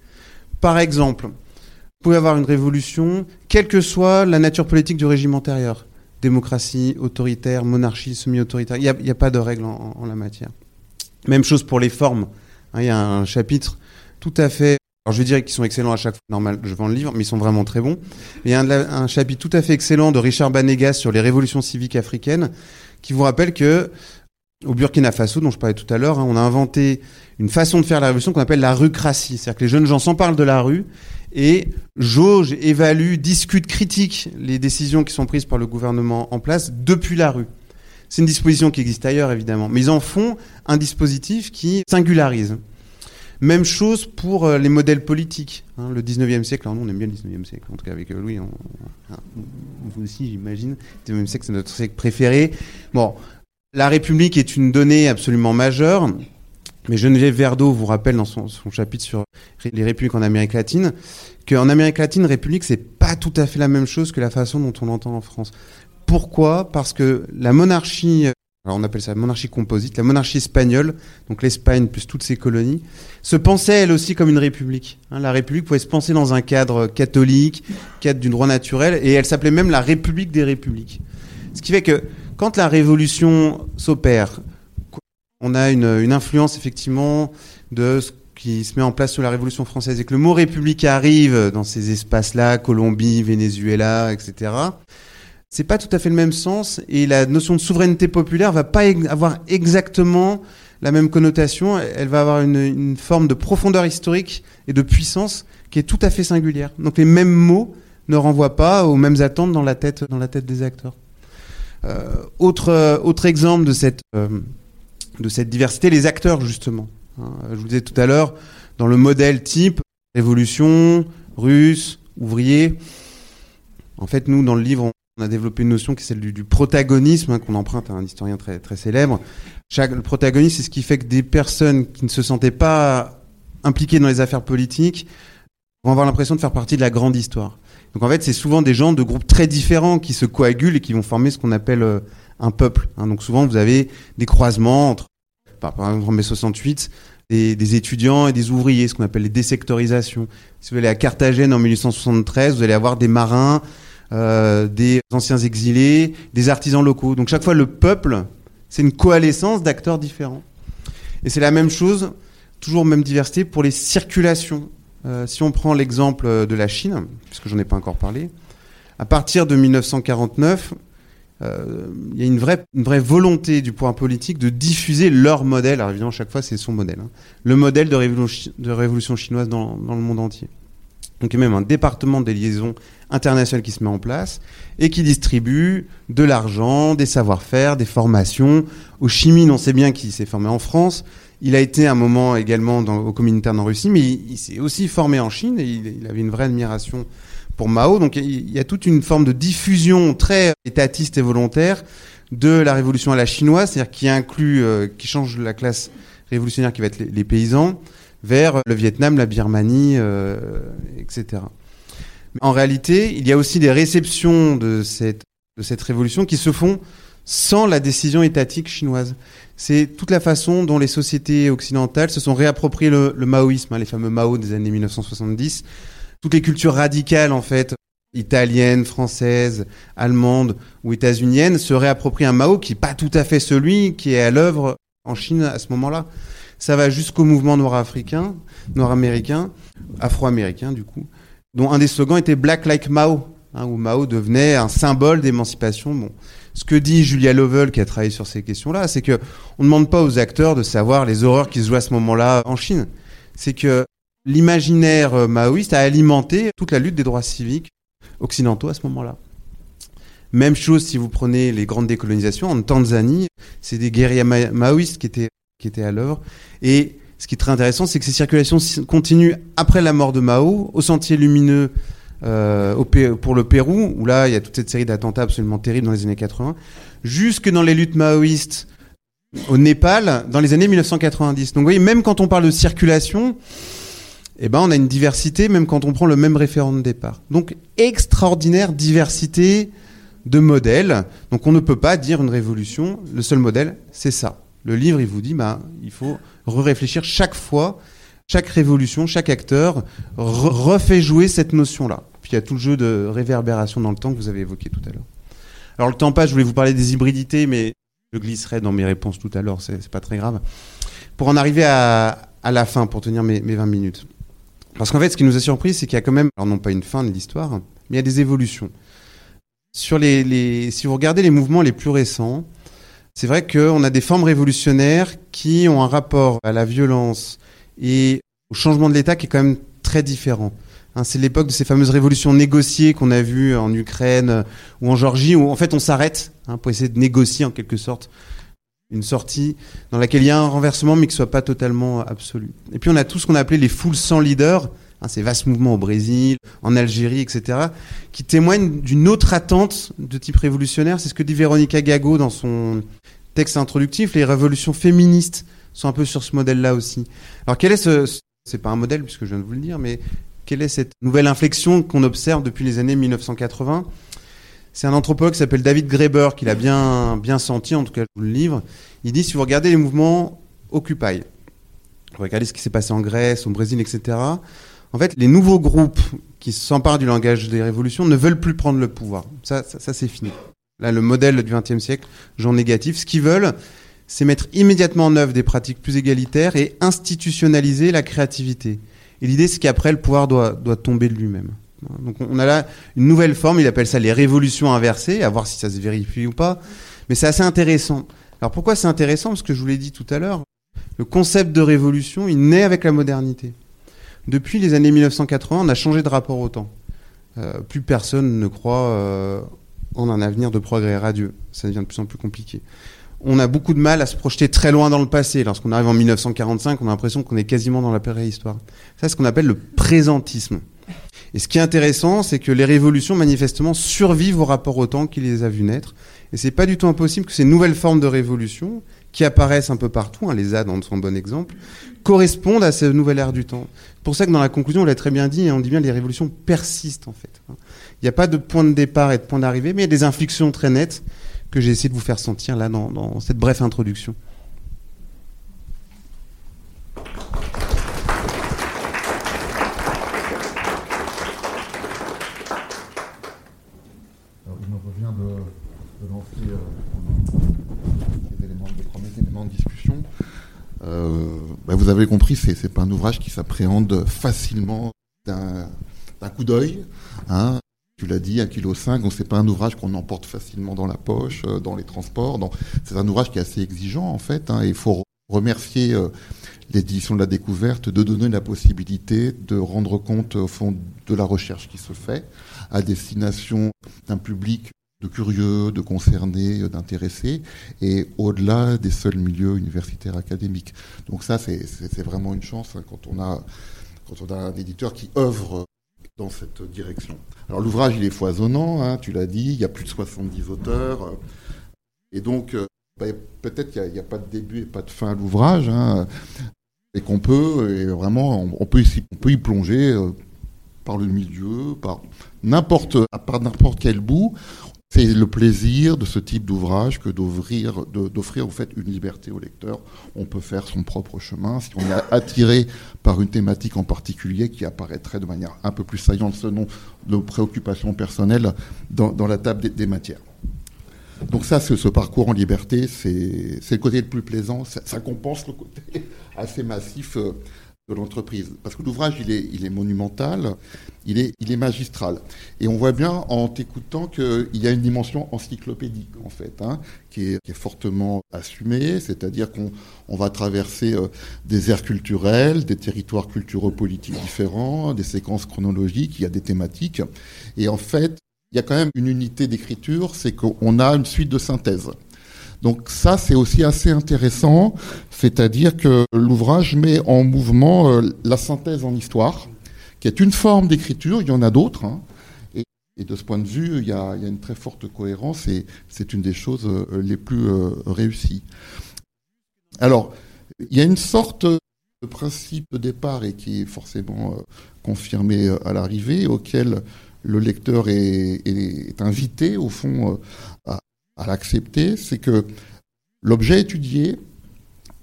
S2: Par exemple, vous pouvez avoir une révolution, quelle que soit la nature politique du régime antérieur. démocratie, autoritaire, monarchie, semi-autoritaire. Il n'y a, pas de règles en, la matière. Même chose pour les formes. Hein, il y a un chapitre tout à fait. Alors je vais dire qu'ils sont excellents à chaque fois, normal, je vends le livre, mais ils sont vraiment très bons. Il y a un, chapitre tout à fait excellent de Richard Banegas sur les révolutions civiques africaines, qui vous rappelle que au Burkina Faso, dont je parlais tout à l'heure, hein, on a inventé une façon de faire la révolution qu'on appelle la rucratie. C'est-à-dire que les jeunes gens s'emparent de la rue et jaugent, évaluent, discutent, critiquent les décisions qui sont prises par le gouvernement en place depuis la rue. C'est une disposition qui existe ailleurs, évidemment, mais ils en font un dispositif qui singularise. Même chose pour euh, les modèles politiques. Hein, le 19e siècle, alors nous on aime bien le 19e siècle, en tout cas avec euh, Louis, vous aussi j'imagine, le 19e siècle c'est notre siècle préféré. Bon, la République est une donnée absolument majeure, mais Geneviève Verdeau vous rappelle dans son, chapitre sur les républiques en Amérique latine qu'en Amérique latine, république, c'est pas tout à fait la même chose que la façon dont on l'entend en France. Pourquoi? Parce que la monarchie, alors on appelle ça la monarchie composite, la monarchie espagnole, donc l'Espagne plus toutes ses colonies, se pensait elle aussi comme une république. Hein, la république pouvait se penser dans un cadre catholique, cadre du droit naturel, et elle s'appelait même la république des républiques. Ce qui fait que quand la révolution s'opère, on a une, influence effectivement de ce qui se met en place sous la Révolution française et que le mot république arrive dans ces espaces-là, Colombie, Venezuela, etc. C'est pas tout à fait le même sens et la notion de souveraineté populaire va pas avoir exactement la même connotation. Elle va avoir une, une forme de profondeur historique et de puissance qui est tout à fait singulière. Donc les mêmes mots ne renvoient pas aux mêmes attentes dans la tête, dans la tête des acteurs. Euh, autre, autre exemple de cette euh, de cette diversité, les acteurs justement. Hein, je vous disais tout à l'heure, dans le modèle type, révolution, russe, ouvrier, en fait, nous, dans le livre, on a développé une notion qui est celle du, protagonisme, hein, qu'on emprunte à un historien très, très célèbre. Chaque, le protagonisme, c'est ce qui fait que des personnes qui ne se sentaient pas impliquées dans les affaires politiques vont avoir l'impression de faire partie de la grande histoire. Donc en fait, c'est souvent des gens de groupes très différents qui se coagulent et qui vont former ce qu'on appelle euh, un peuple. Hein. Donc souvent, vous avez des croisements entre, par, exemple, en mai 68, des, étudiants et des ouvriers, ce qu'on appelle les désectorisations. Si vous allez à Carthagène en 1873, vous allez avoir des marins, euh, des anciens exilés, des artisans locaux. Donc chaque fois, le peuple, c'est une coalescence d'acteurs différents. Et c'est la même chose, toujours même diversité, pour les circulations. Euh, si on prend l'exemple de la Chine, puisque j'en ai pas encore parlé, à partir de 1949, euh, il y a une vraie, volonté du pouvoir politique de diffuser leur modèle. Alors évidemment, chaque fois, c'est son modèle. Hein. le modèle de révolution, chinoise dans, dans, le monde entier. Donc il y a même un département des liaisons internationales qui se met en place et qui distribue de l'argent, des savoir-faire, des formations. Au Chimine, on sait bien qu'il s'est formé en France. Il a été un moment également dans, au communautaire en Russie, mais il, s'est aussi formé en Chine et il, avait une vraie admiration pour Mao. Donc il y a toute une forme de diffusion très étatiste et volontaire de la révolution à la chinoise, c'est-à-dire qui inclut, euh, qui change la classe révolutionnaire qui va être les, paysans, vers le Vietnam, la Birmanie, euh, etc. en réalité, il y a aussi des réceptions de cette révolution qui se font sans la décision étatique chinoise. C'est toute la façon dont les sociétés occidentales se sont réappropriées le, maoïsme, hein, les fameux Mao des années 1970, toutes les cultures radicales, en fait, italiennes, françaises, allemandes ou états-uniennes, se réapproprient un Mao qui n'est pas tout à fait celui qui est à l'œuvre en Chine à ce moment-là. Ça va jusqu'au mouvement noir-africain, noir-américain, afro-américain du coup, dont un des slogans était Black like Mao, hein, où Mao devenait un symbole d'émancipation. Ce que dit Julia Lovell, qui a travaillé sur ces questions-là, c'est que on ne demande pas aux acteurs de savoir les horreurs qui se jouent à ce moment-là en Chine. C'est que l'imaginaire euh, maoïste a alimenté toute la lutte des droits civiques occidentaux à ce moment-là. Même chose si vous prenez les grandes décolonisations en Tanzanie, c'est des guerriers maoïstes qui étaient qui étaient à l'œuvre et ce qui est très intéressant, c'est que ces circulations continuent après la mort de Mao au Sentier Lumineux euh, pour le Pérou, où là il y a toute cette série d'attentats absolument terribles dans les années 80, jusque dans les luttes maoïstes au Népal dans les années 1990. Donc vous voyez, même quand on parle de circulation, eh ben, on a une diversité même quand on prend le même référent de départ. Donc, extraordinaire diversité de modèles. Donc, on ne peut pas dire une révolution, le seul modèle, c'est ça. Le livre, il vous dit, bah, il faut réfléchir chaque fois, chaque révolution, chaque acteur refait jouer cette notion-là. Puis il y a tout le jeu de réverbération dans le temps que vous avez évoqué tout à l'heure. Alors le temps passe, je voulais vous parler des hybridités, mais je glisserai dans mes réponses tout à l'heure, c'est pas très grave. Pour en arriver à, la fin, pour tenir mes, mes 20 minutes. Parce qu'en fait, ce qui nous a surpris, c'est qu'il y a quand même, alors non pas une fin de l'histoire, mais il y a des évolutions. Sur les, les, si vous regardez les mouvements les plus récents, c'est vrai qu'on a des formes révolutionnaires qui ont un rapport à la violence et au changement de l'État qui est quand même très différent. Hein, c'est l'époque de ces fameuses révolutions négociées qu'on a vues en Ukraine ou en Géorgie, où en fait on s'arrête hein, pour essayer de négocier en quelque sorte une sortie dans laquelle il y a un renversement mais qui soit pas totalement absolu. Et puis on a tout ce qu'on a appelé les foules sans leader, hein, ces vastes mouvements au Brésil, en Algérie, etc., qui témoignent d'une autre attente de type révolutionnaire. C'est ce que dit Véronica Gago dans son texte introductif. Les révolutions féministes sont un peu sur ce modèle-là aussi. Alors quel est ce, c'est pas un modèle puisque je viens de vous le dire, mais quelle est cette nouvelle inflexion qu'on observe depuis les années 1980 C'est un anthropologue qui s'appelle David Graeber qui l'a bien, senti, en tout cas je vous le livre. Il dit si vous regardez les mouvements Occupy, vous regardez ce qui s'est passé en Grèce, au Brésil, etc. En fait, les nouveaux groupes qui s'emparent du langage des révolutions ne veulent plus prendre le pouvoir. Ça, ça, c'est fini. Là, le modèle du XXe siècle, genre négatif, ce qu'ils veulent, c'est mettre immédiatement en œuvre des pratiques plus égalitaires et institutionnaliser la créativité. Et l'idée, c'est qu'après, le pouvoir doit, doit tomber de lui-même. Donc on a là une nouvelle forme, il appelle ça les révolutions inversées, à voir si ça se vérifie ou pas. Mais c'est assez intéressant. Alors pourquoi c'est intéressant? Parce que je vous l'ai dit tout à l'heure, le concept de révolution, il naît avec la modernité. Depuis les années 1980, on a changé de rapport au temps. Euh, plus personne ne croit euh, en un avenir de progrès radieux. Ça devient de plus en plus compliqué on a beaucoup de mal à se projeter très loin dans le passé. Lorsqu'on arrive en 1945, on a l'impression qu'on est quasiment dans la préhistoire. Ça, c'est ce qu'on appelle le présentisme. Et ce qui est intéressant, c'est que les révolutions, manifestement, survivent au rapport au temps qui les a vues naître. Et c'est pas du tout impossible que ces nouvelles formes de révolution, qui apparaissent un peu partout, hein, les ZAD en sont un bon exemple, correspondent à cette nouvelle ère du temps. C'est pour ça que dans la conclusion, on l'a très bien dit, hein, on dit bien que les révolutions persistent, en fait. Il n'y a pas de point de départ et de point d'arrivée, mais il y a des inflexions très nettes que j'ai essayé de vous faire sentir là dans, cette brève introduction.
S3: Alors, il me revient de, lancer euh, les, éléments, les premiers éléments de discussion. Euh, bah, vous avez compris, c'est n'est pas un ouvrage qui s'appréhende facilement d'un coup d'œil. Hein tu l'as dit, 1,5 kg, c'est pas un ouvrage qu'on emporte facilement dans la poche, euh, dans les transports. C'est un ouvrage qui est assez exigeant en fait. Hein, il faut remercier euh, l'édition de la découverte de donner la possibilité de rendre compte au fond de la recherche qui se fait à destination d'un public de curieux, de concernés, d'intéressés, et au-delà des seuls milieux universitaires académiques. Donc ça, c'est vraiment une chance hein, quand on a quand on a un éditeur qui œuvre dans cette direction. Alors l'ouvrage, il est foisonnant, hein, tu l'as dit, il y a plus de 70 auteurs. Et donc, euh, bah, peut-être qu'il n'y a, pas de début et pas de fin à l'ouvrage, hein, et qu'on peut, vraiment, on, peut, on peut y plonger euh, par le milieu, par n'importe, par n'importe quel bout. C'est le plaisir de ce type d'ouvrage que d'offrir, d'offrir fait une liberté au lecteur. On peut faire son propre chemin. Si on est attiré par une thématique en particulier qui apparaîtrait de manière un peu plus saillante selon nos préoccupations personnelles dans, la table des, matières. Donc ça, ce parcours en liberté, c'est le côté le plus plaisant. Ça, ça compense le côté assez massif euh, de l'entreprise. Parce que l'ouvrage, il est, il est monumental, il est, il est magistral. Et on voit bien en t'écoutant qu'il y a une dimension encyclopédique, en fait, hein, qui, est, qui, est, fortement assumée, c'est-à-dire qu'on on va traverser euh, des aires culturelles, des territoires culturaux-politiques différents, des séquences chronologiques, il y a des thématiques. Et en fait, il y a quand même une unité d'écriture, c'est qu'on a une suite de synthèses. Donc ça, c'est aussi assez intéressant, c'est-à-dire que l'ouvrage met en mouvement euh, la synthèse en histoire, qui est une forme d'écriture, il y en a d'autres, hein. et, de ce point de vue, il y, a, une très forte cohérence, et c'est une des choses euh, les plus euh, réussies. Alors, il y a une sorte de principe de départ, et qui est forcément confirmé à l'arrivée, auquel le lecteur est, est, invité, au fond, à, l'accepter, c'est que l'objet étudié,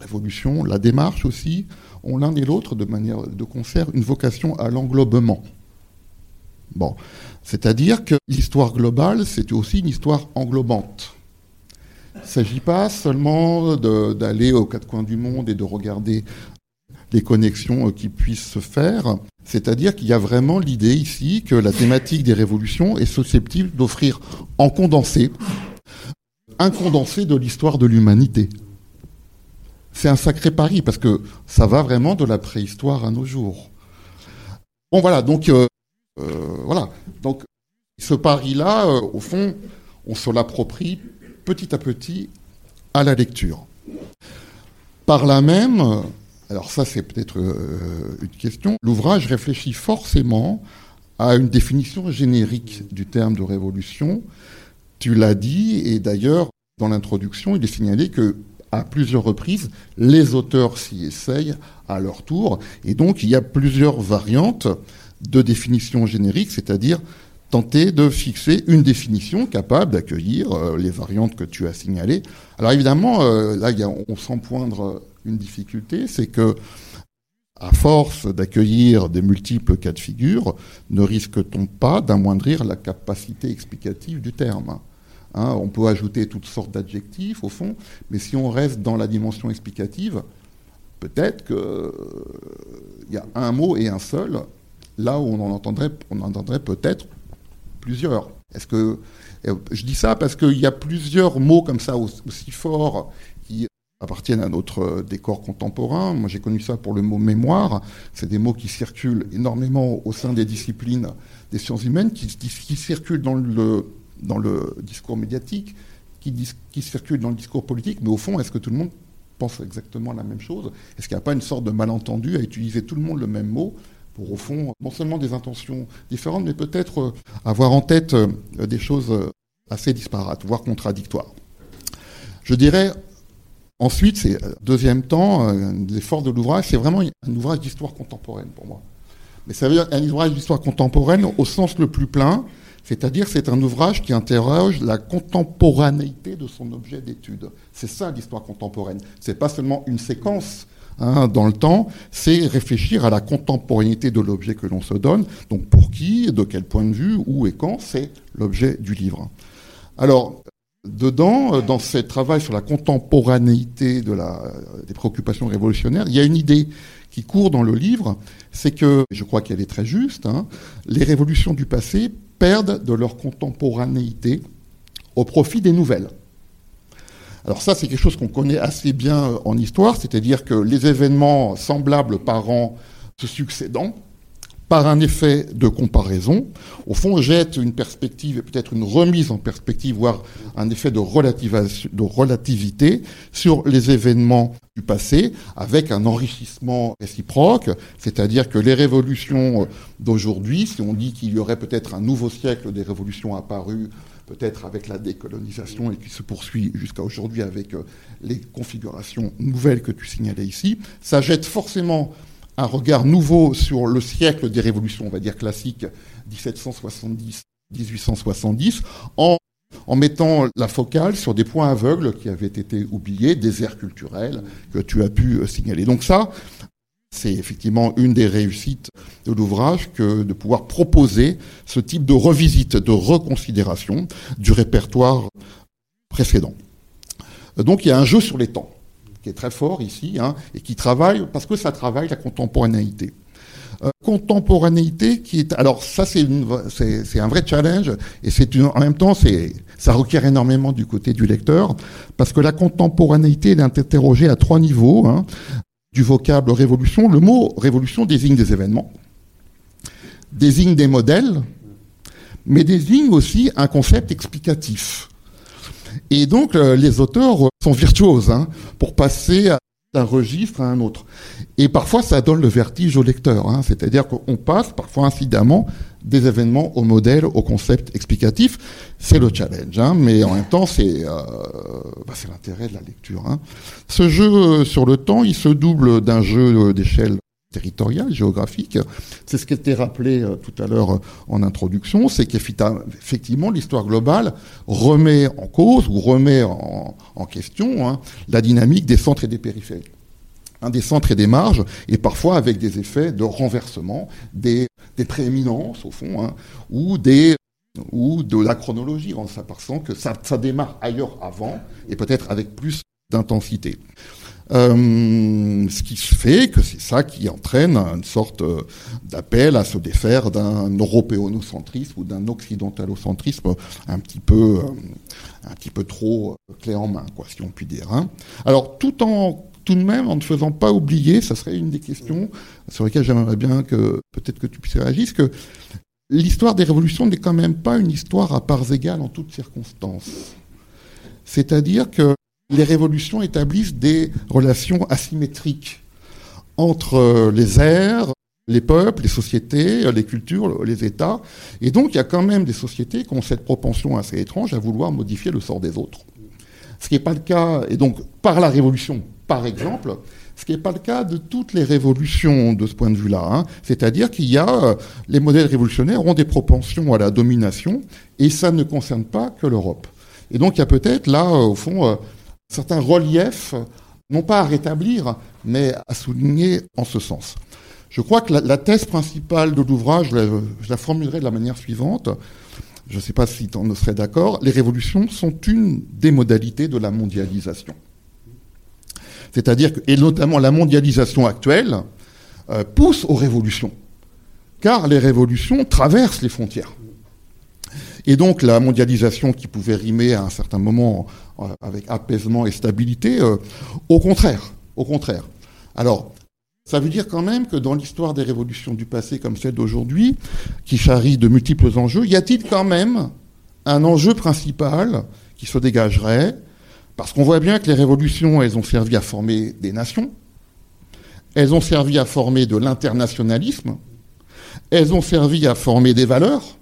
S3: l'évolution, la démarche aussi, ont l'un et l'autre, de manière de concert, une vocation à l'englobement. Bon, c'est-à-dire que l'histoire globale, c'est aussi une histoire englobante. Il ne s'agit pas seulement d'aller aux quatre coins du monde et de regarder les connexions qui puissent se faire. C'est-à-dire qu'il y a vraiment l'idée ici que la thématique des révolutions est susceptible d'offrir en condensé un condensé de l'histoire de l'humanité. C'est un sacré pari parce que ça va vraiment de la préhistoire à nos jours. Bon voilà, donc euh, euh, voilà, donc ce pari-là, au fond, on se l'approprie petit à petit à la lecture. Par là même, alors ça c'est peut-être euh, une question, l'ouvrage réfléchit forcément à une définition générique du terme de révolution. Tu l'as dit, et d'ailleurs, dans l'introduction, il est signalé que à plusieurs reprises, les auteurs s'y essayent à leur tour, et donc il y a plusieurs variantes de définition générique, c'est-à-dire tenter de fixer une définition capable d'accueillir euh, les variantes que tu as signalées. Alors évidemment, euh, là, on sent poindre une difficulté, c'est que à force d'accueillir des multiples cas de figure, ne risque-t-on pas d'amoindrir la capacité explicative du terme? Hein, On peut ajouter toutes sortes d'adjectifs au fond, mais si on reste dans la dimension explicative, peut-être qu'il euh, y a un mot et un seul, là où on en entendrait, on entendrait peut-être plusieurs. Est-ce que euh, je dis ça parce qu'il y a plusieurs mots comme ça aussi forts qui appartiennent à notre euh, décor contemporain. Moi, j'ai connu ça pour le mot mémoire. C'est des mots qui circulent énormément au sein des disciplines des sciences humaines, qui, circulent dans le, dans le discours médiatique, qui, qui circulent dans le discours politique. Mais au fond, est-ce que tout le monde pense exactement la même chose? Est-ce qu'il n'y a pas une sorte de malentendu à utiliser tout le monde le même mot pour, au fond, non seulement des intentions différentes, mais peut-être euh, avoir en tête euh, des choses assez disparates, voire contradictoires? Je dirais Ensuite, c'est euh, deuxième temps, euh, l'effort de l'ouvrage, c'est vraiment un ouvrage d'histoire contemporaine pour moi. Mais ça veut dire un ouvrage d'histoire contemporaine au sens le plus plein, c'est-à-dire c'est un ouvrage qui interroge la contemporanéité de son objet d'étude. C'est ça l'histoire contemporaine. C'est pas seulement une séquence hein, dans le temps, c'est réfléchir à la contemporanéité de l'objet que l'on se donne. Donc pour qui, de quel point de vue, où et quand, c'est l'objet du livre. Alors, Dedans, euh, dans ce travail sur la contemporanéité la, des préoccupations révolutionnaires, il y a une idée qui court dans le livre, c'est que, je crois qu'elle est très juste, hein, les révolutions du passé perdent de leur contemporanéité au profit des nouvelles. Alors ça, c'est quelque chose qu'on connaît assez bien en histoire, c'est-à-dire que les événements semblables par an se succédant, par un effet de comparaison, au fond, jette une perspective et peut-être une remise en perspective, voire un effet de, relativité sur les événements du passé, avec un enrichissement réciproque, c'est-à-dire que les révolutions d'aujourd'hui, si on dit qu'il y aurait peut-être un nouveau siècle des révolutions apparues, peut-être avec la décolonisation et qui se poursuit jusqu'à aujourd'hui avec euh, les configurations nouvelles que tu signalais ici, ça jette forcément un regard nouveau sur le siècle des révolutions, on va dire classiques, 1770-1870, en, en mettant la focale sur des points aveugles qui avaient été oubliés, des aires culturelles que tu as pu euh, signaler. Donc ça, c'est effectivement une des réussites de l'ouvrage que de pouvoir proposer ce type de revisite, de reconsidération du répertoire précédent. Donc il y a un jeu sur les temps qui est très fort ici, hein, et qui travaille, parce que ça travaille la contemporanéité. Euh, contemporanéité qui est, alors ça c'est, un vrai challenge, et c'est en même temps ça requiert énormément du côté du lecteur, parce que la contemporanéité est interrogée à trois niveaux, hein, du vocable révolution. Le mot révolution désigne des événements, désigne des modèles, mais désigne aussi un concept explicatif. Et donc, euh, les auteurs sont virtuoses hein, pour passer d'un registre à un autre. Et parfois, ça donne le vertige au lecteur. Hein, C'est-à-dire qu'on passe parfois incidemment des événements au modèle, au concept explicatif. C'est le challenge, hein, mais en même temps, c'est euh, bah, l'intérêt de la lecture. Hein. Ce jeu euh, sur le temps, il se double d'un jeu d'échelle territoriale, géographique. C'est ce qui était rappelé euh, tout à l'heure euh, en introduction, c'est qu'effectivement l'histoire globale remet en cause ou remet en, question hein, la dynamique des centres et des périphéries. des centres et des marges, et parfois avec des effets de renversement des, des prééminences, au fond, hein, ou des ou de la chronologie, en s'apercevant que ça, ça démarre ailleurs avant, et peut-être avec plus d'intensité. Euh, ce qui fait que c'est ça qui entraîne une sorte euh, d'appel à se défaire d'un européonocentrisme ou d'un occidentalocentrisme un petit peu, euh, un petit peu trop clé en main, quoi, si on peut dire. Hein. Alors, tout en tout de même, en ne faisant pas oublier, ça serait une des questions sur lesquelles j'aimerais bien que peut-être que tu puisses réagir, que l'histoire des révolutions n'est quand même pas une histoire à parts égales en toutes circonstances. C'est-à-dire que les révolutions établissent des relations asymétriques entre euh, les ères, les peuples, les sociétés, euh, les cultures, les États. Et donc, il y a quand même des sociétés qui ont cette propension assez étrange à vouloir modifier le sort des autres. Ce qui n'est pas le cas, et donc par la révolution, par exemple, ce qui n'est pas le cas de toutes les révolutions de ce point de vue-là. Hein. C'est-à-dire qu'il y a, euh, les modèles révolutionnaires ont des propensions à la domination, et ça ne concerne pas que l'Europe. Et donc il y a peut-être là, au fond, certains reliefs, non pas à rétablir, mais à souligner en ce sens. Je crois que la, thèse principale de l'ouvrage, je, la formulerai de la manière suivante. Je ne sais pas si tu en serais d'accord. Les révolutions sont une des modalités de la mondialisation. C'est-à-dire que, et notamment la mondialisation actuelle, euh, pousse aux révolutions. Car les révolutions traversent les frontières. Et donc la mondialisation qui pouvait rimer à un certain moment euh, avec apaisement et stabilité, euh, au contraire, au contraire. Alors, ça veut dire quand même que dans l'histoire des révolutions du passé comme celle d'aujourd'hui, qui charrie de multiples enjeux, y a-t-il quand même un enjeu principal qui se dégagerait? Parce qu'on voit bien que les révolutions, elles ont servi à former des nations, elles ont servi à former de l'internationalisme, elles ont servi à former des valeurs,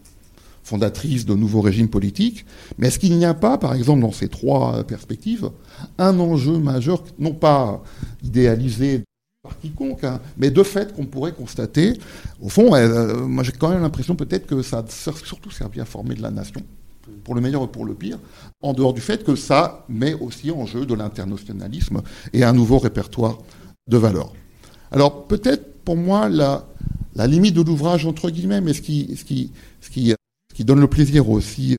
S3: fondatrice de nouveaux régimes politiques. Mais est-ce qu'il n'y a pas, par exemple, dans ces trois perspectives, un enjeu majeur, non pas idéalisé par quiconque, hein, mais de fait qu'on pourrait constater, au fond, euh, moi j'ai quand même l'impression peut-être que ça a surtout servi à former de la nation, pour le meilleur ou pour le pire, en dehors du fait que ça met aussi en jeu de l'internationalisme et un nouveau répertoire de valeurs. Alors peut-être pour moi la, la limite de l'ouvrage entre guillemets, mais ce qui, ce qui, ce qui qui donne le plaisir aussi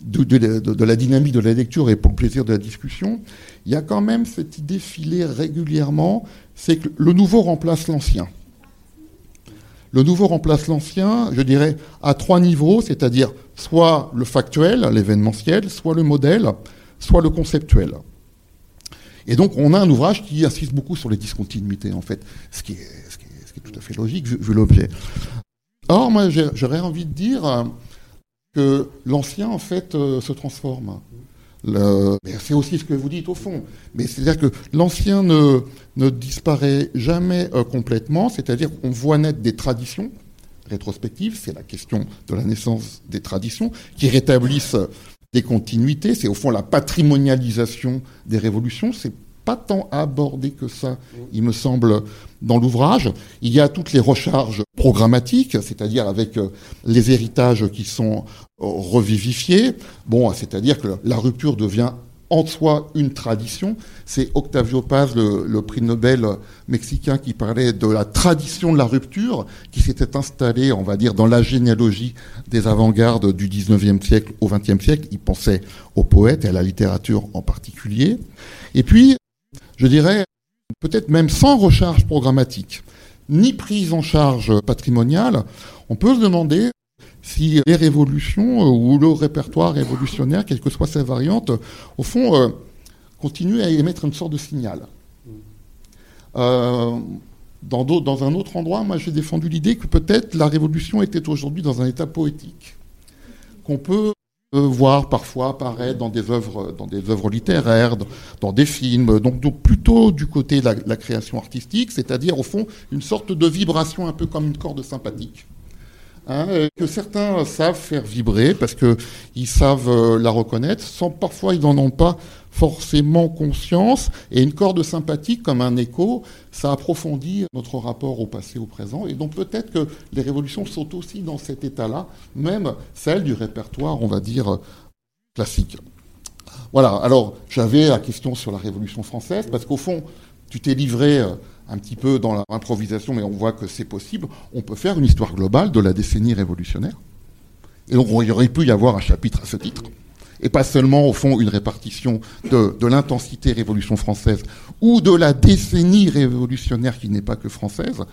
S3: de, la dynamique de la lecture et pour le plaisir de la discussion, il y a quand même cette idée filée régulièrement, c'est que le nouveau remplace l'ancien. Le nouveau remplace l'ancien, je dirais, à trois niveaux, c'est-à-dire soit le factuel, l'événementiel, soit le modèle, soit le conceptuel. Et donc, on a un ouvrage qui insiste beaucoup sur les discontinuités, en fait, ce qui est, tout à fait logique vu l'objet. Or, moi, j'aurais envie de dire, que l'ancien, en fait, euh, se transforme. C'est aussi ce que vous dites au fond. Mais c'est-à-dire que l'ancien ne, ne, disparaît jamais euh, complètement, c'est-à-dire qu'on voit naître des traditions rétrospectives, c'est la question de la naissance des traditions, qui rétablissent des continuités, c'est au fond la patrimonialisation des révolutions, c'est pas tant abordé que ça, il me semble, dans l'ouvrage. Il y a toutes les recharges programmatiques, c'est-à-dire avec euh, les héritages qui sont euh, revivifiés. Bon, c'est-à-dire que la rupture devient en soi une tradition. C'est Octavio Paz, le, prix Nobel mexicain, qui parlait de la tradition de la rupture, qui s'était installée, on va dire, dans la généalogie des avant-gardes du 19e siècle au 20e siècle. Il pensait aux poètes et à la littérature en particulier. Et puis, je dirais, peut-être même sans recharge programmatique, ni prise en charge patrimoniale, on peut se demander si les révolutions euh, ou le répertoire révolutionnaire, quelle que soit sa variante, au fond, euh, continue à émettre une sorte de signal. Euh, dans, dans, un autre endroit, moi j'ai défendu l'idée que peut-être la révolution était aujourd'hui dans un état poétique, qu'on peut voir parfois apparaître dans des œuvres, dans des œuvres littéraires, dans, des films, donc, plutôt du côté de la, création artistique, c'est-à-dire au fond une sorte de vibration un peu comme une corde sympathique. Hein, que certains savent faire vibrer parce qu'ils savent euh, la reconnaître, sans parfois ils n'en ont pas forcément conscience, et une corde sympathique comme un écho, ça approfondit notre rapport au passé, au présent, et donc peut-être que les révolutions sont aussi dans cet état-là, même celles du répertoire, on va dire, classique. Voilà, alors j'avais la question sur la Révolution française, parce qu'au fond, tu t'es livré un petit peu dans l'improvisation, mais on voit que c'est possible, on peut faire une histoire globale de la décennie révolutionnaire. Et donc, il aurait pu y avoir un chapitre à ce titre. Et pas seulement, au fond, une répartition de, l'intensité révolution française ou de la décennie révolutionnaire qui n'est pas que française.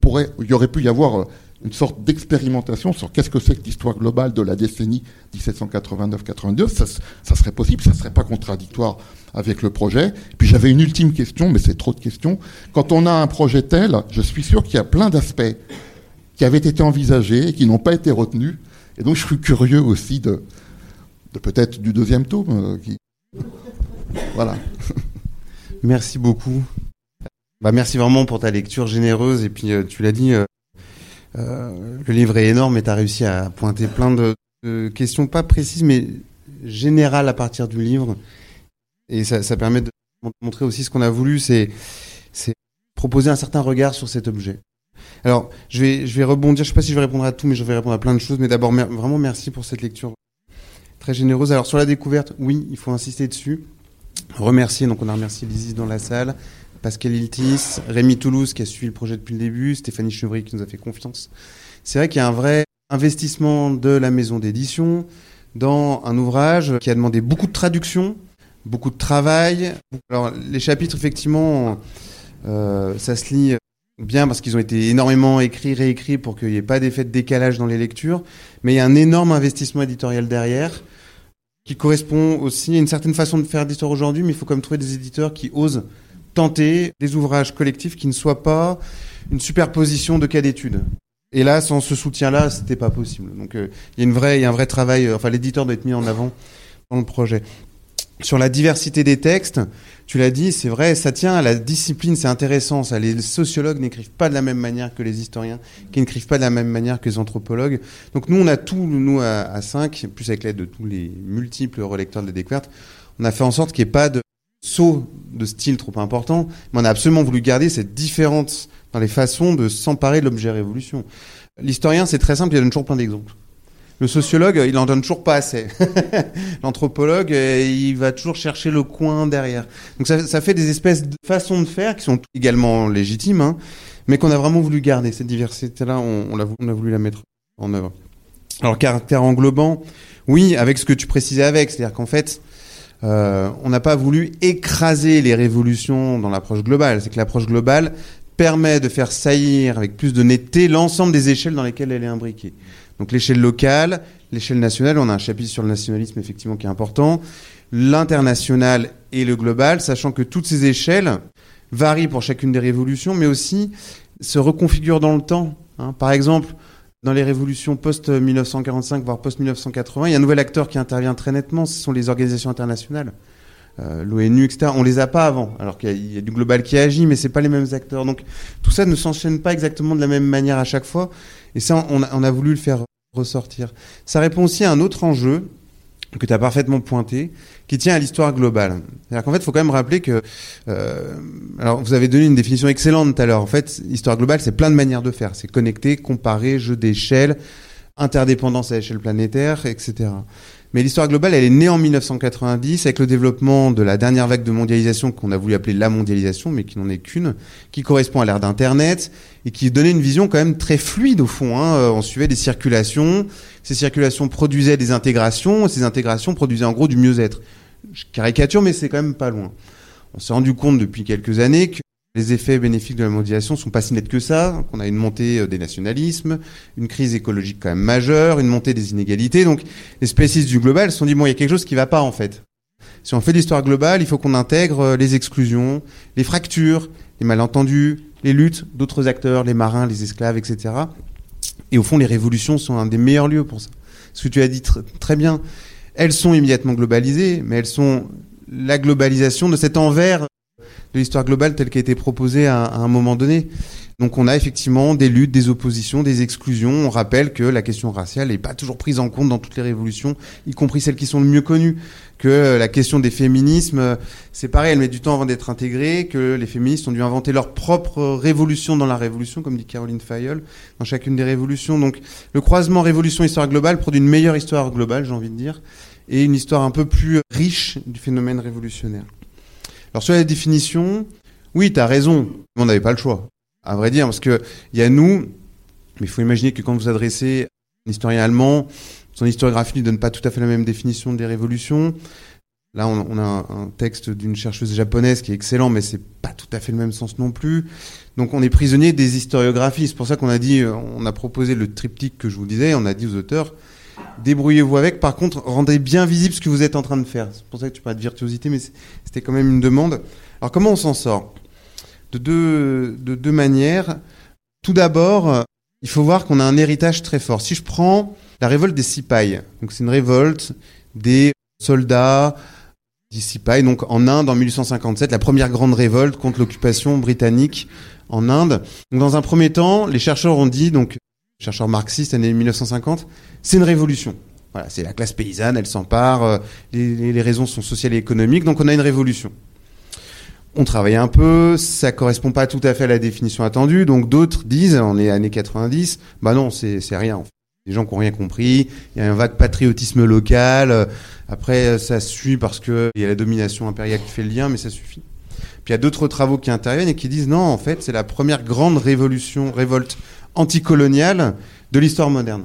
S3: Pourrait, il y aurait pu y avoir une sorte d'expérimentation sur qu'est-ce que c'est que l'histoire globale de la décennie 1789-82. Ça, ça, serait possible, ça serait pas contradictoire avec le projet. Puis j'avais une ultime question, mais c'est trop de questions. Quand on a un projet tel, je suis sûr qu'il y a plein d'aspects qui avaient été envisagés et qui n'ont pas été retenus. Et donc je suis curieux aussi de, peut-être du deuxième tome. Euh, qui... Voilà.
S2: Merci beaucoup. Bah, merci vraiment pour ta lecture généreuse. Et puis, euh, tu l'as dit, euh, le livre est énorme et tu as réussi à pointer plein de, questions, pas précises, mais générales à partir du livre. Et ça, permet de montrer aussi ce qu'on a voulu, c'est proposer un certain regard sur cet objet. Alors, je vais, rebondir, je sais pas si je vais répondre à tout, mais je vais répondre à plein de choses. Mais d'abord, vraiment merci pour cette lecture très généreuse. Alors, sur la découverte, oui, il faut insister dessus. Remercier, donc on a remercié Lizzie dans la salle, Pascal Iltis, Rémi Toulouse qui a suivi le projet depuis le début, Stéphanie Chevry qui nous a fait confiance. C'est vrai qu'il y a un vrai investissement de la maison d'édition dans un ouvrage qui a demandé beaucoup de traduction, beaucoup de travail. Alors les chapitres, effectivement, euh, ça se lit bien parce qu'ils ont été énormément écrits, réécrits pour qu'il n'y ait pas d'effet de décalage dans les lectures, mais il y a un énorme investissement éditorial derrière qui correspond aussi à une certaine façon de faire d'histoire aujourd'hui, mais il faut quand même trouver des éditeurs qui osent tenter des ouvrages collectifs qui ne soient pas une superposition de cas d'études. Et là, sans ce soutien-là, c'était pas possible. Donc, euh, il y a une vraie, il y a un vrai travail. Euh, enfin, l'éditeur doit être mis en avant dans le projet. Sur la diversité des textes, tu l'as dit, c'est vrai, ça tient à la discipline, c'est intéressant. Ça, les sociologues n'écrivent pas de la même manière que les historiens, qui n'écrivent pas de la même manière que les anthropologues. Donc nous, on a tout, nous à, à 5, plus avec l'aide de tous les multiples relecteurs de la découverte, on a fait en sorte qu'il n'y ait pas de saut de style trop important, mais on a absolument voulu garder cette différence dans les façons de s'emparer de l'objet révolution. L'historien, c'est très simple, il donne toujours plein d'exemples. Le sociologue, il en donne toujours pas assez. L'anthropologue, il va toujours chercher le coin derrière. Donc ça, fait des espèces de façons de faire qui sont également légitimes, hein, mais qu'on a vraiment voulu garder. Cette diversité-là, on, on, a, on a voulu la mettre en œuvre. Alors caractère englobant, oui, avec ce que tu précisais avec, c'est-à-dire qu'en fait, euh, on n'a pas voulu écraser les révolutions dans l'approche globale. C'est que l'approche globale permet de faire saillir avec plus de netteté l'ensemble des échelles dans lesquelles elle est imbriquée. Donc l'échelle locale, l'échelle nationale, on a un chapitre sur le nationalisme effectivement qui est important, l'international et le global, sachant que toutes ces échelles varient pour chacune des révolutions, mais aussi se reconfigurent dans le temps. Hein. Par exemple, dans les révolutions post-1945, voire post-1980, il y a un nouvel acteur qui intervient très nettement, ce sont les organisations internationales. Euh, L'ONU, etc. On les a pas avant, alors qu'il y, y, a du global qui agit, mais c'est pas les mêmes acteurs. Donc tout ça ne s'enchaîne pas exactement de la même manière à chaque fois, et ça, on a, voulu le faire ressortir. Ça répond aussi à un autre enjeu que tu as parfaitement pointé, qui tient à l'histoire globale. C'est-à-dire qu'en fait, il faut quand même rappeler que... Euh, alors, vous avez donné une définition excellente tout à l'heure. En fait, histoire globale, c'est plein de manières de faire. C'est connecter, comparer, jeu d'échelle, interdépendance à l'échelle planétaire, etc. Mais l'histoire globale, elle est née en 1990 avec le développement de la dernière vague de mondialisation qu'on a voulu appeler la mondialisation, mais qui n'en est qu'une, qui correspond à l'ère d'Internet et qui donnait une vision quand même très fluide au fond. Hein. Euh, on suivait des circulations, ces circulations produisaient des intégrations, ces intégrations produisaient en gros du mieux-être. Je caricature, mais c'est quand même pas loin. On s'est rendu compte depuis quelques années que les effets bénéfiques de la mondialisation sont pas si nets que ça, qu'on a une montée euh, des nationalismes, une crise écologique quand même majeure, une montée des inégalités. Donc les spécistes du global se sont dit bon, il y a quelque chose qui va pas en fait. Si on fait l'histoire globale, il faut qu'on intègre euh, les exclusions, les fractures, les malentendus, les luttes d'autres acteurs, les marins, les esclaves, etc. Et au fond, les révolutions sont un des meilleurs lieux pour ça. Ce que tu as dit tr très bien, elles sont immédiatement globalisées, mais elles sont la globalisation de cet envers de l'histoire globale telle qu'elle a été proposée à, un moment donné. Donc on a effectivement des luttes, des oppositions, des exclusions. On rappelle que la question raciale n'est pas toujours prise en compte dans toutes les révolutions, y compris celles qui sont le mieux connues. Que la question des féminismes, c'est pareil, elle met du temps avant d'être intégrée, que les féministes ont dû inventer leur propre révolution dans la révolution, comme dit Caroline Fayol, dans chacune des révolutions. Donc le croisement révolution-histoire globale produit une meilleure histoire globale, j'ai envie de dire, et une histoire un peu plus riche du phénomène révolutionnaire. Alors sur la définition, Oui, tu raison, mais on n'avait pas le choix, à vrai dire, parce que il y a nous, mais il faut imaginer que quand vous adressez un historien allemand, son historiographie ne donne pas tout à fait la même définition des révolutions. Là, on, a un, texte d'une chercheuse japonaise qui est excellent, mais c'est pas tout à fait le même sens non plus. Donc, on est prisonnier des historiographies. C'est pour ça qu'on a dit, on a proposé le triptyque que je vous disais. On a dit aux auteurs, débrouillez-vous avec. Par contre, rendez bien visible ce que vous êtes en train de faire. C'est pour ça que tu parles de virtuosité, mais c'était quand même une demande. Alors, comment on s'en sort? De deux, de deux manières. Tout d'abord, il faut voir qu'on a un héritage très fort. Si je prends la révolte des Sipay, donc c'est une révolte des soldats des donc en Inde en 1857, la première grande révolte contre l'occupation britannique en Inde. Donc dans un premier temps, les chercheurs ont dit, donc chercheurs marxistes années 1950, c'est une révolution. Voilà, c'est la classe paysanne, elle s'empare, euh, les, raisons sont sociales et économiques, donc on a une révolution on travaille un peu, ça correspond pas tout à fait à la définition attendue, donc d'autres disent, on est années 90, bah non, c'est rien. En fait. Des gens qui n'ont rien compris, il y a un vague patriotisme local, euh, après ça suit parce qu'il y a la domination impériale qui fait le lien, mais ça suffit. Puis il y a d'autres travaux qui interviennent et qui disent non, en fait, c'est la première grande révolution, révolte anticoloniale de l'histoire moderne.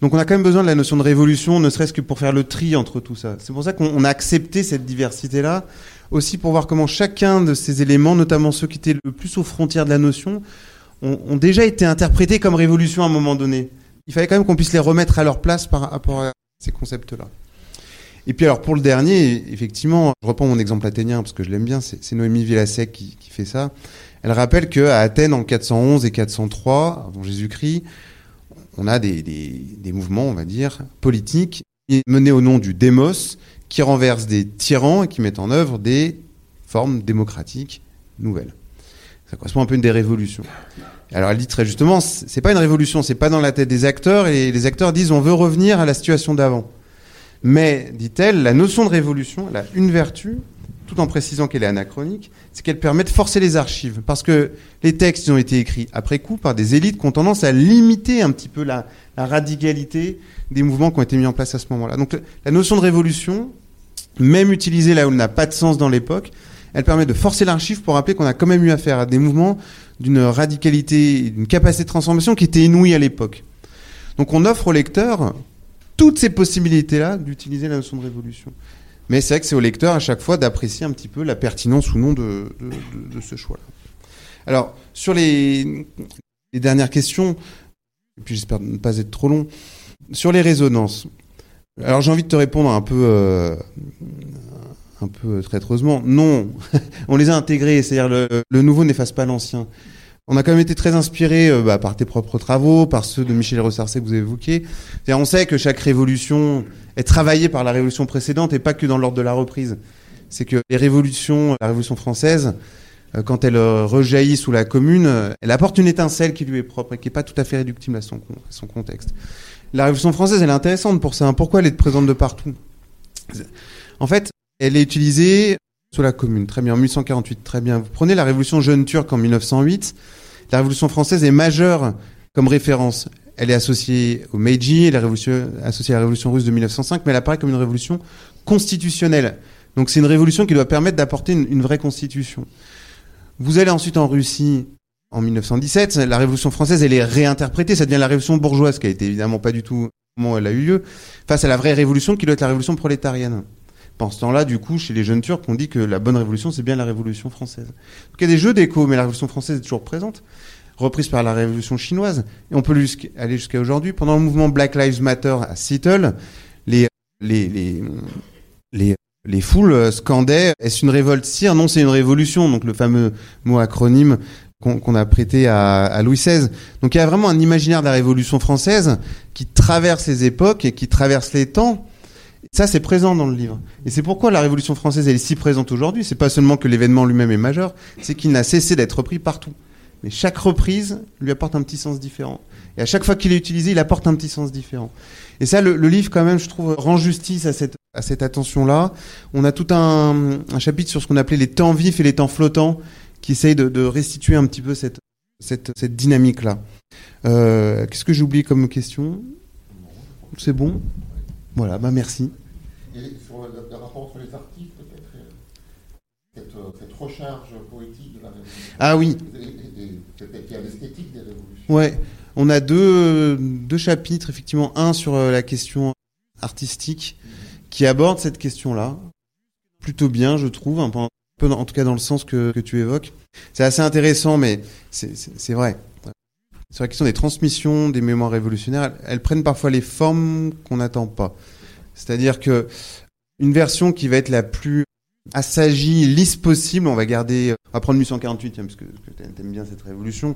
S2: Donc on a quand même besoin de la notion de révolution, ne serait-ce que pour faire le tri entre tout ça. C'est pour ça qu'on a accepté cette diversité-là, aussi pour voir comment chacun de ces éléments, notamment ceux qui étaient le plus aux frontières de la notion, ont, déjà été interprétés comme révolution à un moment donné. Il fallait quand même qu'on puisse les remettre à leur place par rapport à ces concepts-là. Et puis alors pour le dernier, effectivement, je reprends mon exemple athénien parce que je l'aime bien, c'est Noémie Villasek qui, qui, fait ça. Elle rappelle qu'à Athènes en 411 et 403 avant Jésus-Christ, on a des, mouvements, on va dire, politiques menés au nom du démos qui renversent des tyrans et qui mettent en œuvre des formes démocratiques nouvelles. Ça correspond un peu à une des révolutions. Alors elle dit très justement, c'est pas une révolution, c'est pas dans la tête des acteurs et les acteurs disent on veut revenir à la situation d'avant. Mais, dit-elle, la notion de révolution, elle a une vertu, tout en précisant qu'elle est anachronique, c'est qu'elle permet de forcer les archives. Parce que les textes ont été écrits après coup par des élites qui ont tendance à limiter un petit peu la, la radicalité des mouvements qui ont été mis en place à ce moment-là. Donc la notion de révolution, même utilisée là où elle n'a pas de sens dans l'époque, elle permet de forcer l'archive pour rappeler qu'on a quand même eu affaire à des mouvements d'une radicalité, d'une capacité de transformation qui était inouïe à l'époque. Donc on offre au lecteur toutes ces possibilités-là d'utiliser la notion de révolution. Mais c'est vrai que c'est au lecteur à chaque fois d'apprécier un petit peu la pertinence ou non de, ce choix-là. Alors, sur les, dernières questions, et puis j'espère ne pas être trop long, sur les résonances. Alors j'ai envie de te répondre un peu, euh, traîtreusement. Non, on les a intégrés, c'est-à-dire le nouveau n'efface pas l'ancien. On a quand même été très inspiré euh, bah, par tes propres travaux, par ceux de Michel Ressarcé que vous évoqués. On sait que chaque révolution est travaillée par la révolution précédente et pas que dans l'ordre de la reprise. C'est que les révolutions, la révolution française, euh, quand elle euh, rejaillit sous la commune, elle apporte une étincelle qui lui est propre et qui n'est pas tout à fait réductible à son, contexte. La révolution française, elle est intéressante pour ça. Pourquoi elle est présente de partout? En fait, elle est utilisée sous la Commune. Très bien, en 1848, très bien. Vous prenez la révolution jeune turque en 1908. La révolution française est majeure comme référence. Elle est associée au Meiji, elle est associée à la révolution russe de 1905, mais elle apparaît comme une révolution constitutionnelle. Donc c'est une révolution qui doit permettre d'apporter une, vraie constitution. Vous allez ensuite en Russie en 1917, la révolution française, elle est réinterprétée, ça devient la révolution bourgeoise, qui a été évidemment pas du tout comment elle a eu lieu, face à la vraie révolution qui doit être la révolution prolétarienne. Pendant ce temps-là, du coup, chez les jeunes Turcs, on dit que la bonne révolution, c'est bien la révolution française. Donc il y a des jeux d'écho, mais la révolution française est toujours présente, reprise par la révolution chinoise. Et on peut aller jusqu'à aujourd'hui. Pendant le mouvement Black Lives Matter à Seattle, les, les, les, les, les foules scandaient Est-ce une révolte? Si, non, c'est une révolution. Donc le fameux mot acronyme qu'on a prêté à, à, Louis XVI. Donc il y a vraiment un imaginaire de la Révolution française qui traverse les époques et qui traverse les temps ça, c'est présent dans le livre. Et c'est pourquoi la Révolution française, elle est si présente aujourd'hui. C'est pas seulement que l'événement lui-même est majeur, c'est qu'il n'a cessé d'être repris partout. Mais chaque reprise lui apporte un petit sens différent. Et à chaque fois qu'il est utilisé, il apporte un petit sens différent. Et ça, le, livre, quand même, je trouve, rend justice à cette, attention-là. On a tout un, chapitre sur ce qu'on appelait les temps vifs et les temps flottants, qui essaye de, restituer un petit peu cette dynamique-là. Euh, Qu'est-ce que j'ai oublié comme question? C'est bon? Voilà, bah merci.
S3: Et sur le, rapport entre les articles, peut-être cette, cette, recharge poétique de la révolution.
S2: Ah oui.
S3: Et l'esthétique des révolutions.
S2: Ouais, on a deux, deux chapitres, effectivement, un sur la question artistique qui aborde cette question-là plutôt bien, je trouve, un peu, en tout cas dans le sens que, que tu évoques. C'est assez intéressant, mais c'est vrai. Sur la question des transmissions des mémoires révolutionnaires, elles, prennent parfois les formes qu'on n'attend pas. C'est-à-dire que une version qui va être la plus assagie, lisse possible, on va garder, on va prendre 1848, hein, parce que, tu aimes bien cette révolution,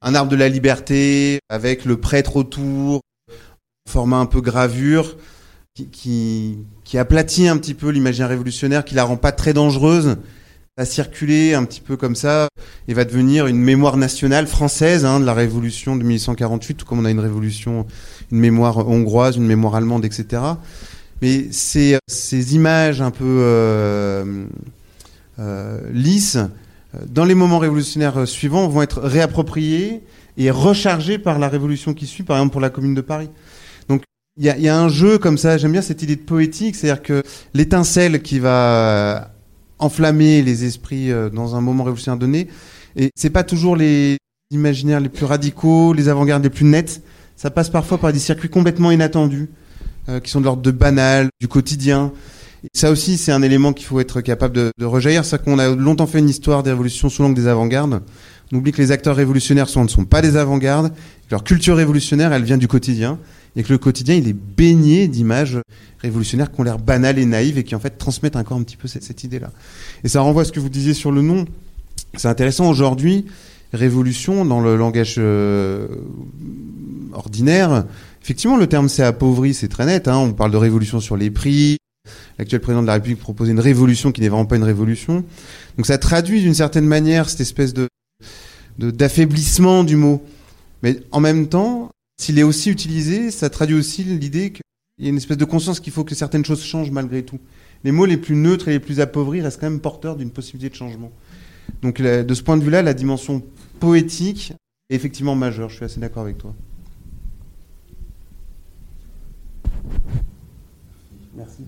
S2: un arbre de la liberté avec le prêtre autour, format un peu gravure, qui, qui, qui aplatit un petit peu l'imaginaire révolutionnaire, qui la rend pas très dangereuse, va circuler un petit peu comme ça et va devenir une mémoire nationale française hein, de la révolution de 1848, tout comme on a une révolution, une mémoire hongroise, une mémoire allemande, etc. Mais ces, ces images un peu euh, euh, lisses, dans les moments révolutionnaires suivants, vont être réappropriées et rechargées par la révolution qui suit, par exemple pour la Commune de Paris. Donc il y a, y a, un jeu comme ça, j'aime bien cette idée de poétique, c'est-à-dire que l'étincelle qui va enflammer les esprits dans un moment révolutionnaire donné, et c'est pas toujours les imaginaires les plus radicaux, les avant-gardes les plus nets, ça passe parfois par des circuits complètement inattendus, euh, qui sont de l'ordre de banal, du quotidien. Et ça aussi, c'est un élément qu'il faut être capable de, de rejaillir. C'est qu'on a longtemps fait une histoire des révolutions sous l'angle des avant-gardes. On oublie que les acteurs révolutionnaires ne sont pas des avant-gardes, leur culture révolutionnaire, elle vient du quotidien, et que le quotidien, il est baigné d'images révolutionnaires qui ont l'air banales et naïves et qui en fait transmettent encore un petit peu cette, idée-là. Et ça renvoie à ce que vous disiez sur le nom. C'est intéressant aujourd'hui, révolution dans le langage euh, ordinaire. Effectivement, le terme s'est appauvri, c'est très net. Hein. On parle de révolution sur les prix. L'actuel président de la République proposait une révolution qui n'est vraiment pas une révolution. Donc ça traduit d'une certaine manière cette espèce de d'affaiblissement du mot. Mais en même temps, s'il est aussi utilisé, ça traduit aussi l'idée qu'il y a une espèce de conscience qu'il faut que certaines choses changent malgré tout. Les mots les plus neutres et les plus appauvris restent quand même porteurs d'une possibilité de changement. Donc de ce point de vue-là, la dimension poétique est effectivement majeure. Je suis assez d'accord avec toi. Merci.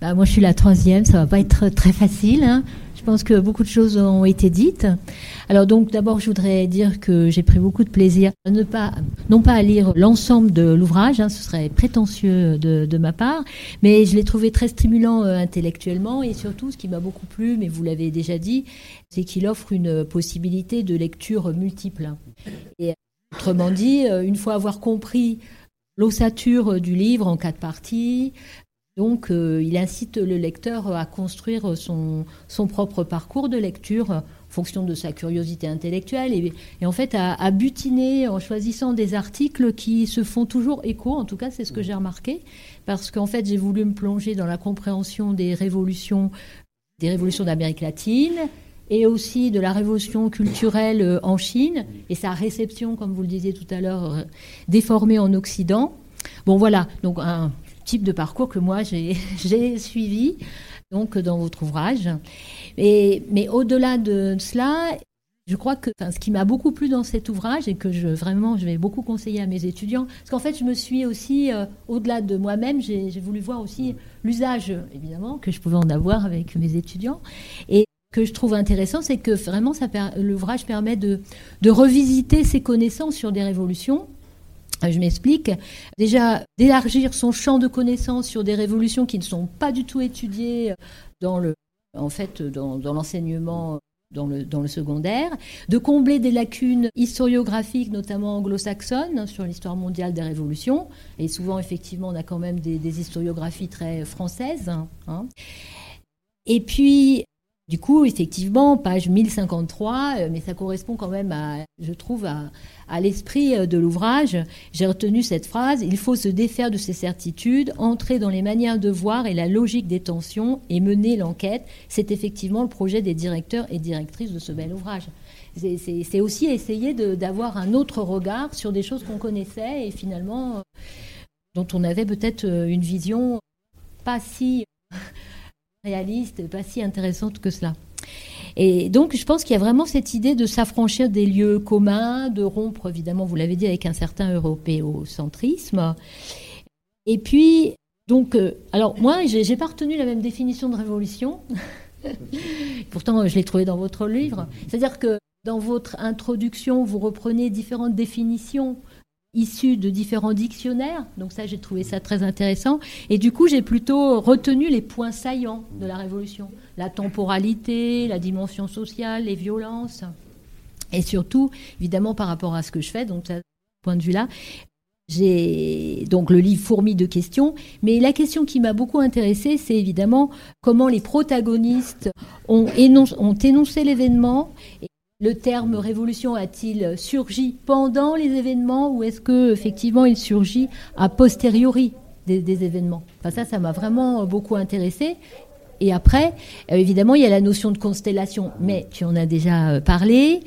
S4: Bah, moi, je suis la troisième. Ça va pas être très facile. Hein. Je pense que beaucoup de choses ont été dites. Alors donc d'abord je voudrais dire que j'ai pris beaucoup de plaisir à ne pas non pas à lire l'ensemble de l'ouvrage, hein, ce serait prétentieux de, ma part, mais je l'ai trouvé très stimulant euh, intellectuellement et surtout ce qui m'a beaucoup plu, mais vous l'avez déjà dit, c'est qu'il offre une possibilité de lecture multiple. Autrement dit, euh, une fois avoir compris l'ossature du livre en quatre parties, donc, euh, il incite le lecteur à construire son, son, propre parcours de lecture en fonction de sa curiosité intellectuelle et, et en fait à, à, butiner en choisissant des articles qui se font toujours écho, en tout cas c'est ce que j'ai remarqué, parce qu'en fait j'ai voulu me plonger dans la compréhension des révolutions, des révolutions d'Amérique latine, et aussi de la révolution culturelle en Chine et sa réception, comme vous le disiez tout à l'heure, déformée en Occident. Bon voilà, donc un type de parcours que moi j'ai suivi donc dans votre ouvrage. Mais au-delà de cela, je crois que ce qui m'a beaucoup plu dans cet ouvrage et que je vraiment je vais beaucoup conseiller à mes étudiants, parce qu'en fait je me suis aussi euh, au-delà de moi-même, j'ai voulu voir aussi l'usage évidemment que je pouvais en avoir avec mes étudiants et que je trouve intéressant, c'est que vraiment l'ouvrage permet de revisiter ses connaissances sur des révolutions je m'explique. Déjà, d'élargir son champ de connaissances sur des révolutions qui ne sont pas du tout étudiées dans le, en fait, dans, dans l'enseignement dans le, dans le, secondaire, de combler des lacunes historiographiques, notamment anglo-saxonnes, sur l'histoire mondiale des révolutions. Et souvent, effectivement, on a quand même des, historiographies très françaises. Hein. Et puis, du coup, effectivement, page 1053, euh, mais ça correspond quand même, à, je trouve, à, à l'esprit euh, de l'ouvrage. J'ai retenu cette phrase Il faut se défaire de ses certitudes, entrer dans les manières de voir et la logique des tensions et mener l'enquête. C'est effectivement le projet des directeurs et directrices de ce bel ouvrage. C'est aussi essayer d'avoir un autre regard sur des choses qu'on connaissait et finalement euh, dont on avait peut-être une vision pas si réaliste, pas si intéressante que cela. Et donc, je pense qu'il y a vraiment cette idée de s'affranchir des lieux communs, de rompre, évidemment, vous l'avez dit, avec un certain européocentrisme. Et puis, Donc, euh, alors moi, j'ai pas retenu la même définition de révolution. Pourtant, je l'ai trouvé dans votre livre. C'est-à-dire que dans votre introduction, vous reprenez différentes définitions issues de différents dictionnaires. Donc ça, j'ai trouvé ça très intéressant. Et du coup, j'ai plutôt retenu les points saillants de la révolution. La temporalité, la dimension sociale, les violences. Et surtout, évidemment, par rapport à ce que je fais, donc, de ce point de vue-là, j'ai donc le livre fourmi de questions, mais la question qui m'a beaucoup intéressée, c'est évidemment comment les protagonistes ont énoncé l'événement. Le terme révolution a-t-il surgi pendant les événements ou est-ce que effectivement il surgit a posteriori des, événements? Ça, ça m'a vraiment beaucoup intéressé. Et après, euh, évidemment, il y a la notion de constellation, mais tu en as déjà euh, parlé.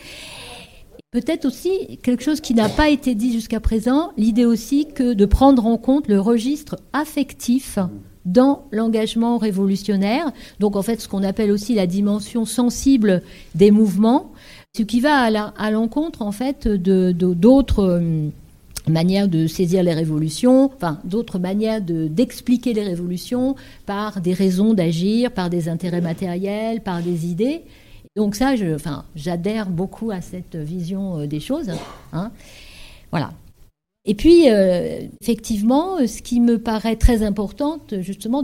S4: Peut-être aussi quelque chose qui n'a pas été dit jusqu'à présent, l'idée aussi que de prendre en compte le registre affectif dans l'engagement révolutionnaire. Donc en fait, ce qu'on appelle aussi la dimension sensible des mouvements, ce qui va à l'encontre en fait de d'autres euh, manières de saisir les révolutions, enfin d'autres manières d'expliquer les révolutions par des raisons d'agir, par des intérêts matériels, par des idées. Donc ça, je, enfin, j'adhère beaucoup à cette vision euh, des choses. Hein. Voilà. Et puis, euh, effectivement, ce qui me paraît très important, justement,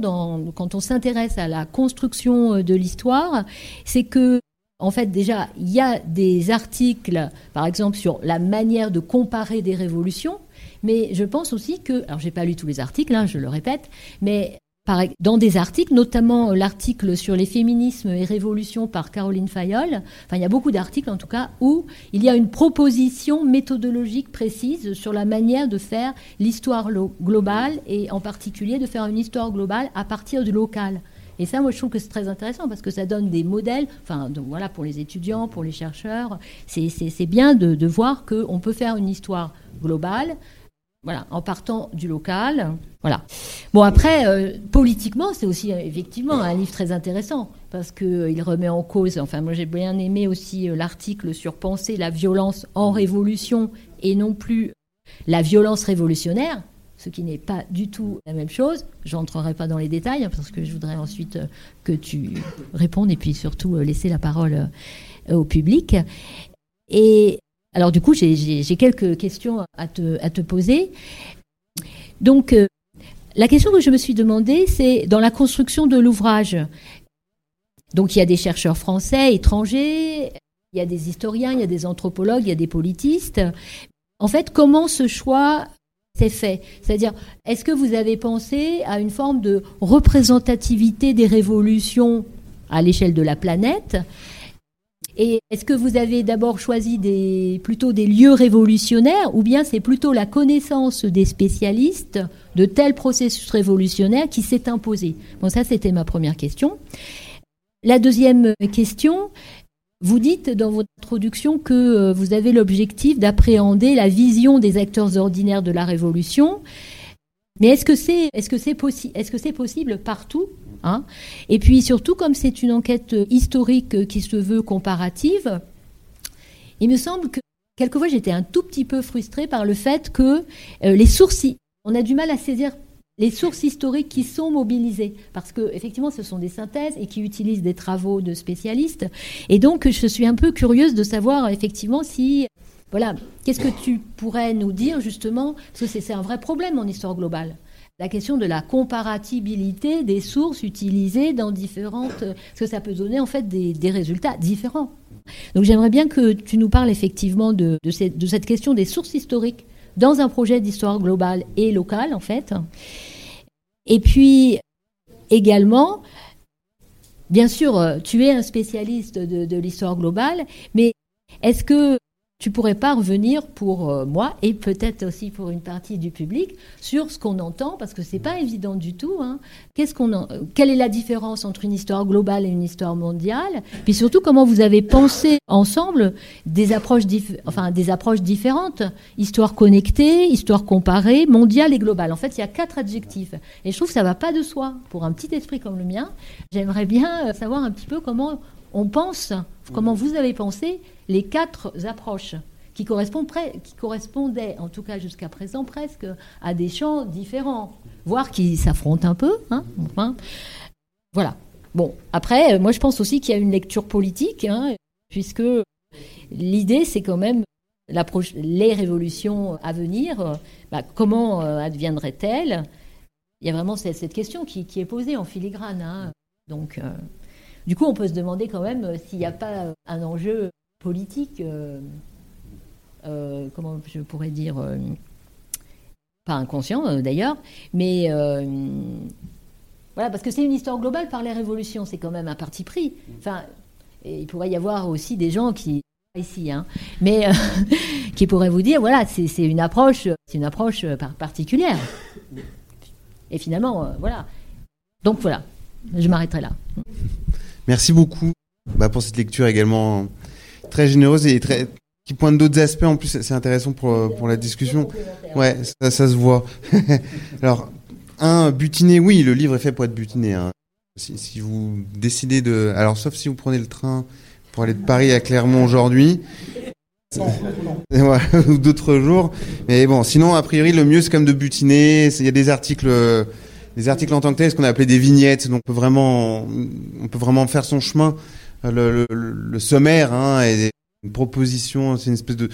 S4: quand on s'intéresse à la construction de l'histoire, c'est que, en fait, déjà, il y a des articles, par exemple, sur la manière de comparer des révolutions, mais je pense aussi que, alors j'ai pas lu tous les articles, hein, je le répète, mais dans des articles, notamment euh, l'article sur les féminismes et révolutions par Caroline Fayol. Enfin, il y a beaucoup d'articles en tout cas où il y a une proposition méthodologique précise sur la manière de faire l'histoire globale et en particulier de faire une histoire globale à partir du local. Et ça, moi, je trouve que c'est très intéressant parce que ça donne des modèles. Enfin, donc voilà, pour les étudiants, pour les chercheurs, c'est bien de, de voir qu'on peut faire une histoire globale voilà, en partant du local. Voilà. Bon, après, euh, politiquement, c'est aussi euh, effectivement un livre très intéressant parce qu'il euh, remet en cause. Enfin, moi, j'ai bien aimé aussi l'article sur penser la violence en révolution et non plus la violence révolutionnaire, ce qui n'est pas du tout la même chose. Je n'entrerai pas dans les détails parce que je voudrais ensuite que tu répondes et puis surtout laisser la parole au public. Et alors du coup, j'ai quelques questions à te, poser. Donc, euh, la question que je me suis demandée, c'est dans la construction de l'ouvrage. Donc, il y a des chercheurs français, étrangers, il y a des historiens, il y a des anthropologues, il y a des politistes. En fait, comment ce choix s'est fait. C'est-à-dire, est-ce que vous avez pensé à une forme de représentativité des révolutions à l'échelle de la planète? Et est-ce que vous avez d'abord choisi plutôt des lieux révolutionnaires ou bien c'est plutôt la connaissance des spécialistes de tel processus révolutionnaire qui s'est imposé? Bon, ça c'était ma première question. La deuxième question, vous dites dans votre introduction que euh, vous avez l'objectif d'appréhender la vision des acteurs ordinaires de la révolution. Mais est-ce que c'est possible partout Hein? Et puis surtout, comme c'est une enquête historique qui se veut comparative, il me semble que quelquefois j'étais un tout petit peu frustrée par le fait que euh, les sources, on a du mal à saisir les sources historiques qui sont mobilisées, parce que effectivement, ce sont des synthèses et qui utilisent des travaux de spécialistes. Et donc, je suis un peu curieuse de savoir effectivement si, voilà, qu'est-ce que tu pourrais nous dire justement, parce que c'est un vrai problème en histoire globale la question de la comparatibilité des sources utilisées dans différentes... Parce que ça peut donner en fait des, résultats différents. Donc j'aimerais bien que tu nous parles effectivement de, cette, question des sources historiques dans un projet d'histoire globale et locale en fait. Et puis également, bien sûr, tu es un spécialiste de l'histoire globale, mais est-ce que tu pourrais pas revenir pour euh, moi et peut-être aussi pour une partie du public sur ce qu'on entend parce que c'est pas évident du tout. Hein. Qu'est-ce qu'on, euh, quelle est la différence entre une histoire globale et une histoire mondiale? Puis surtout comment vous avez pensé ensemble des approches, enfin des approches différentes, histoire connectée, histoire comparée, mondiale et globale. En fait, il y a quatre adjectifs et je trouve que ça va pas de soi pour un petit esprit comme le mien. J'aimerais bien euh, savoir un petit peu comment on pense, comment vous avez pensé les quatre approches qui, correspond qui correspondaient, en tout cas jusqu'à présent presque, à des champs différents, voire qui s'affrontent un peu. Hein, voilà. Bon, après, moi je pense aussi qu'il y a une lecture politique, hein, puisque l'idée c'est quand même les révolutions à venir, bah, comment euh, adviendraient-elles Il y a vraiment cette, question qui, est posée en filigrane. Hein. Donc, euh, du coup, on peut se demander quand même euh, s'il n'y a pas un enjeu politique, comment je pourrais dire, pas inconscient d'ailleurs, mais voilà, parce que c'est une histoire globale par les révolutions, c'est quand même un parti pris. Enfin, il pourrait y avoir aussi des gens qui ici, hein, mais euh, qui pourrait vous dire, voilà, c'est une approche, c'est une approche euh, particulière. Et finalement, euh, voilà. Donc voilà, je m'arrêterai là.
S2: Merci beaucoup bah, pour cette lecture également très généreuse et qui pointe d'autres aspects. En plus, c'est intéressant pour pour la discussion. Ouais, ça, se voit. Alors, un butiné, oui, le livre est fait pour être butiné. Hein. Si, si, vous décidez de, alors sauf si vous prenez le train pour aller de Paris à Clermont aujourd'hui. ou d'autres jours. Mais bon, sinon, a priori, le mieux, c'est quand même de butiner. Il y a des articles, des articles en tant que tel, ce qu'on a appelé des vignettes. Donc, on peut vraiment, on peut vraiment faire son chemin. Le, le, sommaire hein, et une proposition, c'est une espèce de,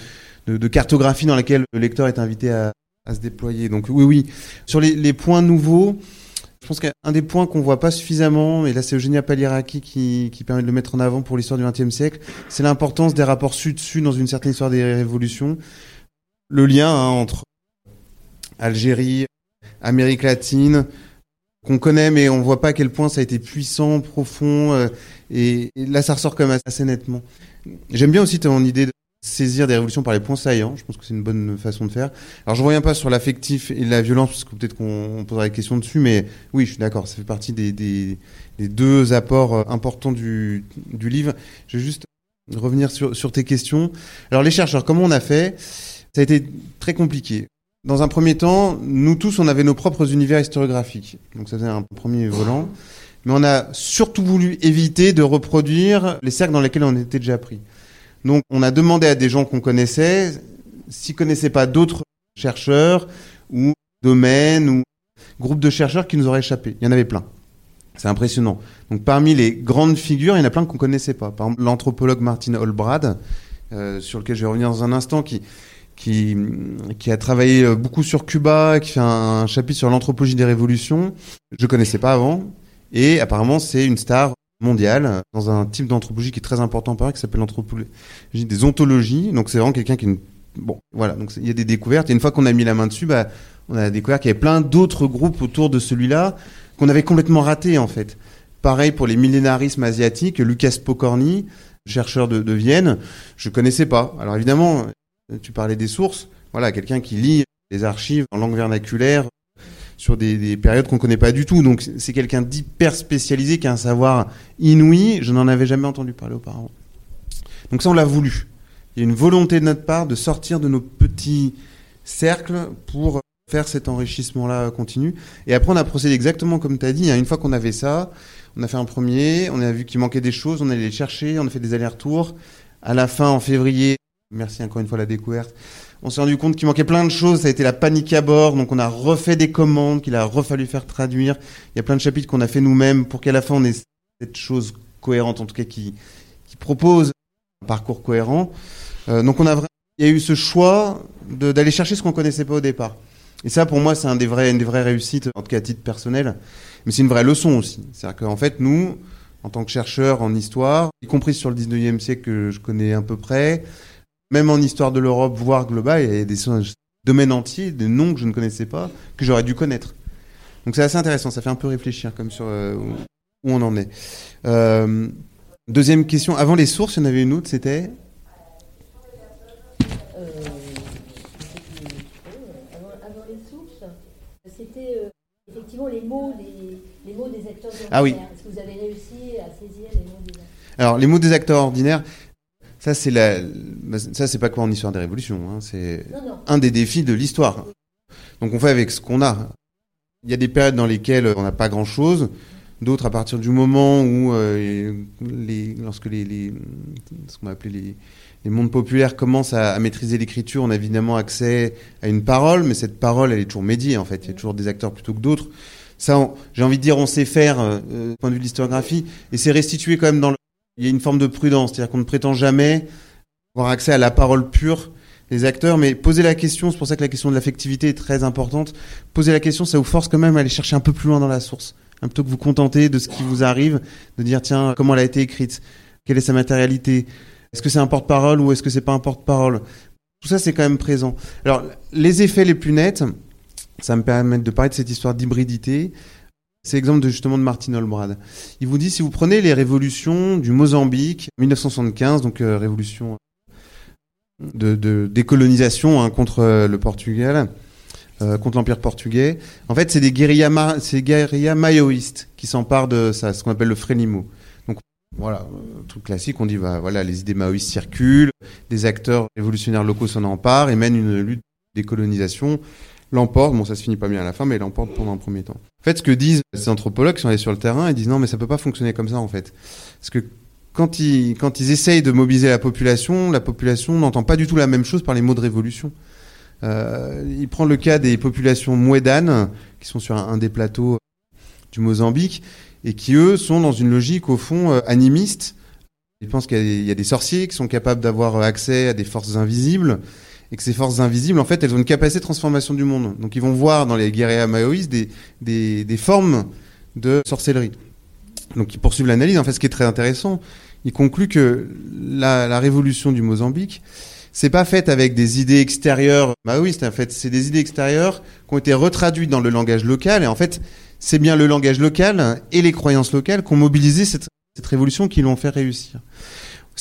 S2: de, de, cartographie dans laquelle le lecteur est invité à, à se déployer. Donc, oui, oui. Sur les, les points nouveaux, je pense qu'un des points qu'on voit pas suffisamment, et là c'est Eugenia Paliraki qui, qui permet de le mettre en avant pour l'histoire du XXe siècle, c'est l'importance des rapports sud-sud dans une certaine histoire des révolutions. Le lien hein, entre Algérie, Amérique latine, qu'on connaît, mais on voit pas à quel point ça a été puissant, profond, euh, et, là ça ressort quand même assez nettement. J'aime bien aussi ton idée de saisir des révolutions par les points saillants. Je pense que c'est une bonne façon de faire. Alors je reviens pas sur l'affectif et la violence parce que peut-être qu'on posera des questions dessus, mais oui, je suis d'accord. Ça fait partie des, des, des, deux apports euh, importants du, du livre. Je vais juste revenir sur, sur tes questions. Alors les chercheurs, comment on a fait? Ça a été très compliqué. Dans un premier temps, nous tous, on avait nos propres univers historiographiques. Donc ça faisait un premier volant. Mais on a surtout voulu éviter de reproduire les cercles dans lesquels on était déjà pris. Donc on a demandé à des gens qu'on connaissait s'ils connaissaient pas d'autres chercheurs ou domaines ou groupes de chercheurs qui nous auraient échappé. Il y en avait plein. C'est impressionnant. Donc parmi les grandes figures, il y en a plein qu'on connaissait pas. Par exemple, l'anthropologue Martin Holbrad, euh, sur lequel je vais revenir dans un instant, qui, qui, qui a travaillé beaucoup sur Cuba, qui fait un, chapitre sur l'anthropologie des révolutions. Je connaissais pas avant. Et apparemment, c'est une star mondiale dans un type d'anthropologie qui est très important par qui s'appelle l'anthropologie des ontologies. Donc c'est vraiment quelqu'un qui bon, voilà. Donc il y a des découvertes. Et une fois qu'on a mis la main dessus, bah, on a découvert qu'il y avait plein d'autres groupes autour de celui-là qu'on avait complètement raté en fait. Pareil pour les millénarismes asiatiques. Lucas Pokorny, chercheur de, de Vienne, je connaissais pas. Alors évidemment, tu parlais des sources. Voilà, quelqu'un qui lit les archives en langue vernaculaire sur des, des périodes qu'on connaît pas du tout. Donc c'est quelqu'un d'hyper spécialisé qui a un savoir inouï. Je n'en avais jamais entendu parler auparavant. Donc ça, on l'a voulu. Il y a une volonté de notre part de sortir de nos petits cercles pour faire cet enrichissement-là continu. Et après, on a procédé exactement comme tu as dit. Hein. Une fois qu'on avait ça, on a fait un premier, on a vu qu'il manquait des choses, on allait les chercher, on a fait des allers-retours. À la fin, en février, merci encore une fois la découverte, on s'est rendu compte qu'il manquait plein de choses, ça a été la panique à bord, donc on a refait des commandes qu'il a refallu faire traduire. Il y a plein de chapitres qu'on a fait nous-mêmes pour qu'à la fin on ait cette chose cohérente, en tout cas qui, qui propose un parcours cohérent. Euh, donc on a il y a eu ce choix d'aller chercher ce qu'on connaissait pas au départ. Et ça, pour moi, c'est un des vrais, une des vraies réussites, en tout cas à titre personnel. Mais c'est une vraie leçon aussi. C'est-à-dire qu'en fait, nous, en tant que chercheurs en histoire, y compris sur le 19e siècle que je connais à peu près, même en histoire de l'Europe, voire globale, il y a des domaines entiers, des noms que je ne connaissais pas, que j'aurais dû connaître. Donc c'est assez intéressant, ça fait un peu réfléchir comme sur euh, où on en est. Euh, deuxième question, avant les sources, il y en avait une autre, c'était?
S4: Euh, avant, les sources, c'était effectivement les mots, les, mots des acteurs ordinaires.
S2: Ah oui.
S4: Est-ce que vous avez réussi à saisir les mots des acteurs?
S2: Alors les mots des acteurs ordinaires, ça, c'est la, ça, c'est pas quoi en histoire des révolutions. Hein. C'est un des défis de l'histoire. Donc, on fait avec ce qu'on a. Il y a des périodes dans lesquelles on n'a pas grand chose. D'autres, à partir du moment où, euh, les, lorsque les, les ce qu'on va appeler les, les mondes populaires commencent à, maîtriser l'écriture, on a évidemment accès à une parole, mais cette parole, elle est toujours médiée en fait. Il y a toujours des acteurs plutôt que d'autres. Ça, j'ai envie de dire, on sait faire, euh, du point de vue de l'historiographie, et c'est restitué quand même dans le... Il y a une forme de prudence, c'est-à-dire qu'on ne prétend jamais avoir accès à la parole pure des acteurs, mais poser la question, c'est pour ça que la question de l'affectivité est très importante. Poser la question, ça vous force quand même à aller chercher un peu plus loin dans la source, un plutôt que vous contenter de ce qui vous arrive, de dire tiens comment elle a été écrite, quelle est sa matérialité, est-ce que c'est un porte-parole ou est-ce que c'est pas un porte-parole? Tout ça, c'est quand même présent. Alors, les effets les plus nets, ça me permet de parler de cette histoire d'hybridité. C'est l'exemple de justement de Martin Olbrad. Il vous dit si vous prenez les révolutions du Mozambique 1975, donc euh, révolution de, décolonisation hein, contre euh, le Portugal, euh, contre l'empire portugais. En fait, c'est des guérillas, maoïstes qui s'emparent de ça, ce qu'on appelle le Frélimo. Voilà, truc classique, on dit bah, voilà, les idées maoïstes circulent, des acteurs révolutionnaires locaux s'en emparent et mènent une lutte de décolonisation, l'emportent, bon ça se finit pas bien à la fin, mais l'emportent pendant un premier temps. En fait, ce que disent ces anthropologues qui sont allés sur le terrain, ils disent non mais ça peut pas fonctionner comme ça en fait. Parce que quand ils, quand ils essayent de mobiliser la population, la population n'entend pas du tout la même chose par les mots de révolution. Euh, il prend le cas des populations mouedanes, qui sont sur un des plateaux du Mozambique, et qui eux sont dans une logique au fond euh, animiste. Ils pensent qu'il y, a des sorciers qui sont capables d'avoir euh, accès à des forces invisibles et que ces forces invisibles, en fait, elles ont une capacité de transformation du monde. Donc ils vont voir dans les guerriers maoïstes des, des, des formes de sorcellerie. Donc ils poursuivent l'analyse. En fait, ce qui est très intéressant, ils concluent que la, la révolution du Mozambique, c'est pas fait avec des idées extérieures maoïstes. En fait, c'est des idées extérieures qui ont été retraduites dans le langage local. Et en fait, c'est bien le langage local et les croyances locales qui ont mobilisé cette, révolution qui l'ont fait réussir.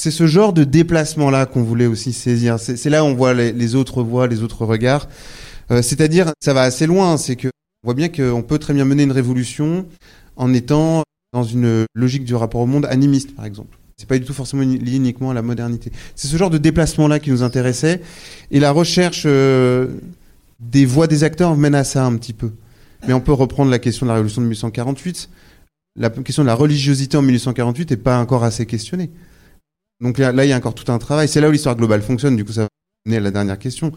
S2: C'est ce genre de déplacement-là qu'on voulait aussi saisir. C'est là où on voit les, autres voix, les autres regards. Euh, c'est-à-dire, ça va assez loin. C'est que on voit bien qu'on peut très bien mener une révolution en étant dans une logique du rapport au monde animiste, par exemple. C'est pas du tout forcément lié uniquement à la modernité. C'est ce genre de déplacement-là qui nous intéressait. Et la recherche euh, des voix des acteurs mène à ça un petit peu. Mais on peut reprendre la question de la révolution de 1848. La question de la religiosité en 1848 n'est pas encore assez questionnée. Donc là, il y a encore tout un travail. C'est là où l'histoire globale fonctionne. Du coup, ça va mener à la dernière question.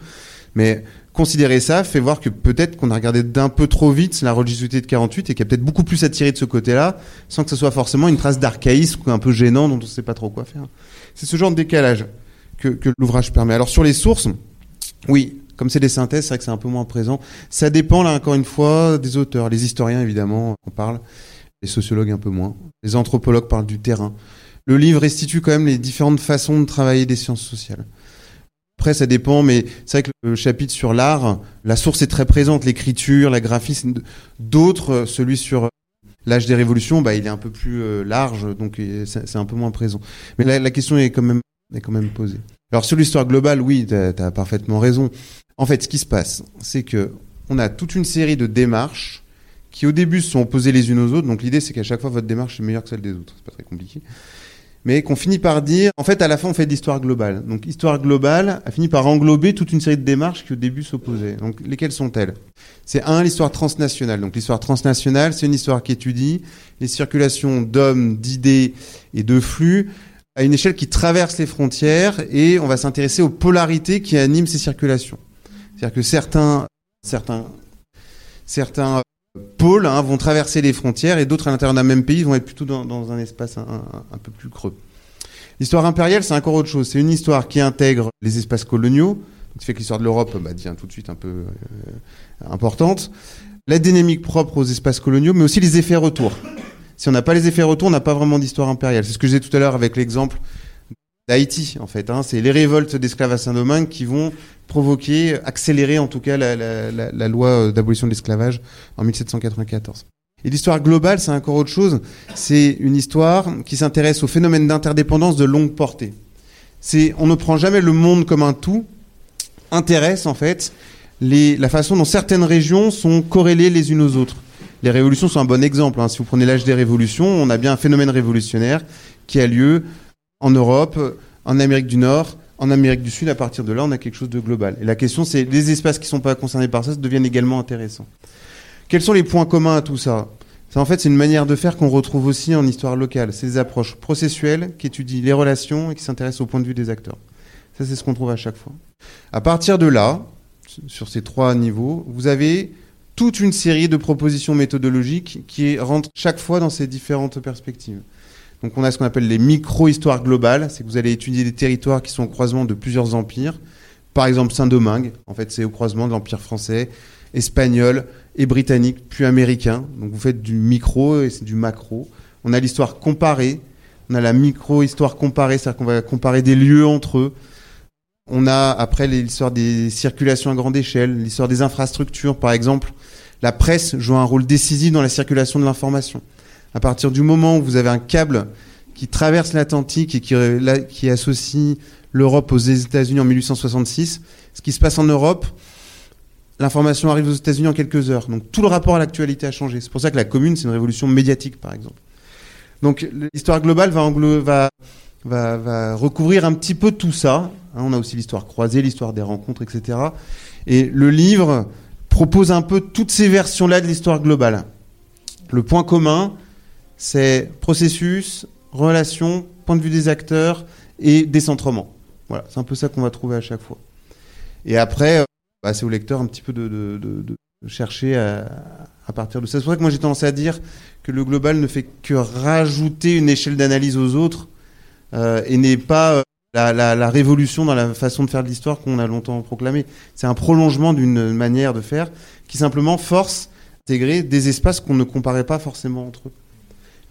S2: Mais considérer ça fait voir que peut-être qu'on a regardé d'un peu trop vite la religiosité de 48 et qu'il y a peut-être beaucoup plus à tirer de ce côté-là, sans que ce soit forcément une trace d'archaïsme un peu gênant dont on ne sait pas trop quoi faire. C'est ce genre de décalage que, que l'ouvrage permet. Alors sur les sources, oui, comme c'est des synthèses, c'est vrai que c'est un peu moins présent. Ça dépend, là, encore une fois, des auteurs. Les historiens, évidemment, on parle. Les sociologues, un peu moins. Les anthropologues parlent du terrain. Le livre restitue quand même les différentes façons de travailler des sciences sociales. Après, ça dépend, mais c'est vrai que le chapitre sur l'art, la source est très présente, l'écriture, la graphisme. D'autres, celui sur l'âge des révolutions, bah, il est un peu plus euh, large, donc c'est un peu moins présent. Mais la, la question est quand même, est quand même posée. Alors sur l'histoire globale, oui, tu as, parfaitement raison. En fait, ce qui se passe, c'est que on a toute une série de démarches qui au début sont opposées les unes aux autres. Donc l'idée, c'est qu'à chaque fois, votre démarche est meilleure que celle des autres. C'est pas très compliqué. Mais qu'on finit par dire, en fait, à la fin, on fait de l'histoire globale. Donc l'histoire globale a fini par englober toute une série de démarches qui au début s'opposaient. Donc lesquelles sont-elles? C'est un, l'histoire transnationale. Donc l'histoire transnationale, c'est une histoire qui étudie les circulations d'hommes, d'idées et de flux à une échelle qui traverse les frontières et on va s'intéresser aux polarités qui animent ces circulations. C'est-à-dire que certains, certains, certains pôles hein, vont traverser les frontières et d'autres à l'intérieur d'un même pays vont être plutôt dans, un espace un, peu plus creux. L'histoire impériale, c'est encore autre chose. C'est une histoire qui intègre les espaces coloniaux, ce qui fait que l'histoire de l'Europe bah, devient tout de suite un peu euh, importante. La dynamique propre aux espaces coloniaux, mais aussi les effets retours si on n'a pas les effets retours, on n'a pas vraiment d'histoire impériale. C'est ce que disais tout à l'heure avec l'exemple d'Haïti, en fait. Hein. C'est les révoltes d'esclaves à Saint-Domingue qui vont provoquer, accélérer en tout cas la, loi euh, d'abolition de l'esclavage en 1794. Et l'histoire globale, c'est encore autre chose. C'est une histoire qui s'intéresse au phénomène d'interdépendance de longue portée. C'est, on ne prend jamais le monde comme un tout, intéresse en fait la façon dont certaines régions sont corrélées les unes aux autres les révolutions sont un bon exemple. Hein. Si vous prenez l'âge des révolutions, on a bien un phénomène révolutionnaire qui a lieu en Europe, en Amérique du Nord, en Amérique du Sud. À partir de là, on a quelque chose de global. Et la question, c'est les espaces qui ne sont pas concernés par ça deviennent également intéressants. Quels sont les points communs à tout ça? En fait, c'est une manière de faire qu'on retrouve aussi en histoire locale. C'est des approches processuelles qui étudient les relations et qui s'intéressent au point de vue des acteurs. Ça, c'est ce qu'on trouve à chaque fois. À partir de là, sur ces trois niveaux, vous avez toute une série de propositions méthodologiques qui rentrent chaque fois dans ces différentes perspectives. Donc on a ce qu'on appelle les micro-histoires globales, c'est que vous allez étudier des territoires qui sont au croisement de plusieurs empires. Par exemple Saint-Domingue, en fait c'est au croisement de l'empire français, espagnol et britannique, puis américain. Donc vous faites du micro et c'est du macro. On a l'histoire comparée, on a la micro-histoire comparée, c'est-à-dire qu'on va comparer des lieux entre eux. On a après l'histoire des circulations à grande échelle, l'histoire des infrastructures, par exemple. La presse joue un rôle décisif dans la circulation de l'information. À partir du moment où vous avez un câble qui traverse l'Atlantique et qui, qui associe l'Europe aux États-Unis en 1866, ce qui se passe en Europe, l'information arrive aux États-Unis en quelques heures. Donc tout le rapport à l'actualité a changé. C'est pour ça que la commune, c'est une révolution médiatique, par exemple. Donc l'histoire globale va, recouvrir un petit peu tout ça. Hein, on a aussi l'histoire croisée, l'histoire des rencontres, etc. Et le livre propose un peu toutes ces versions-là de l'histoire globale. Le point commun, c'est processus, relation, point de vue des acteurs et décentrement. Voilà, c'est un peu ça qu'on va trouver à chaque fois. Et après, euh, bah, c'est au lecteur un petit peu de, chercher à, partir de ça. C'est pour ça que moi j'ai tendance à dire que le global ne fait que rajouter une échelle d'analyse aux autres euh, et n'est pas euh, la, la, la, révolution dans la façon de faire de l'histoire qu'on a longtemps proclamé. C'est un prolongement d'une manière de faire qui simplement force à intégrer des espaces qu'on ne comparait pas forcément entre eux.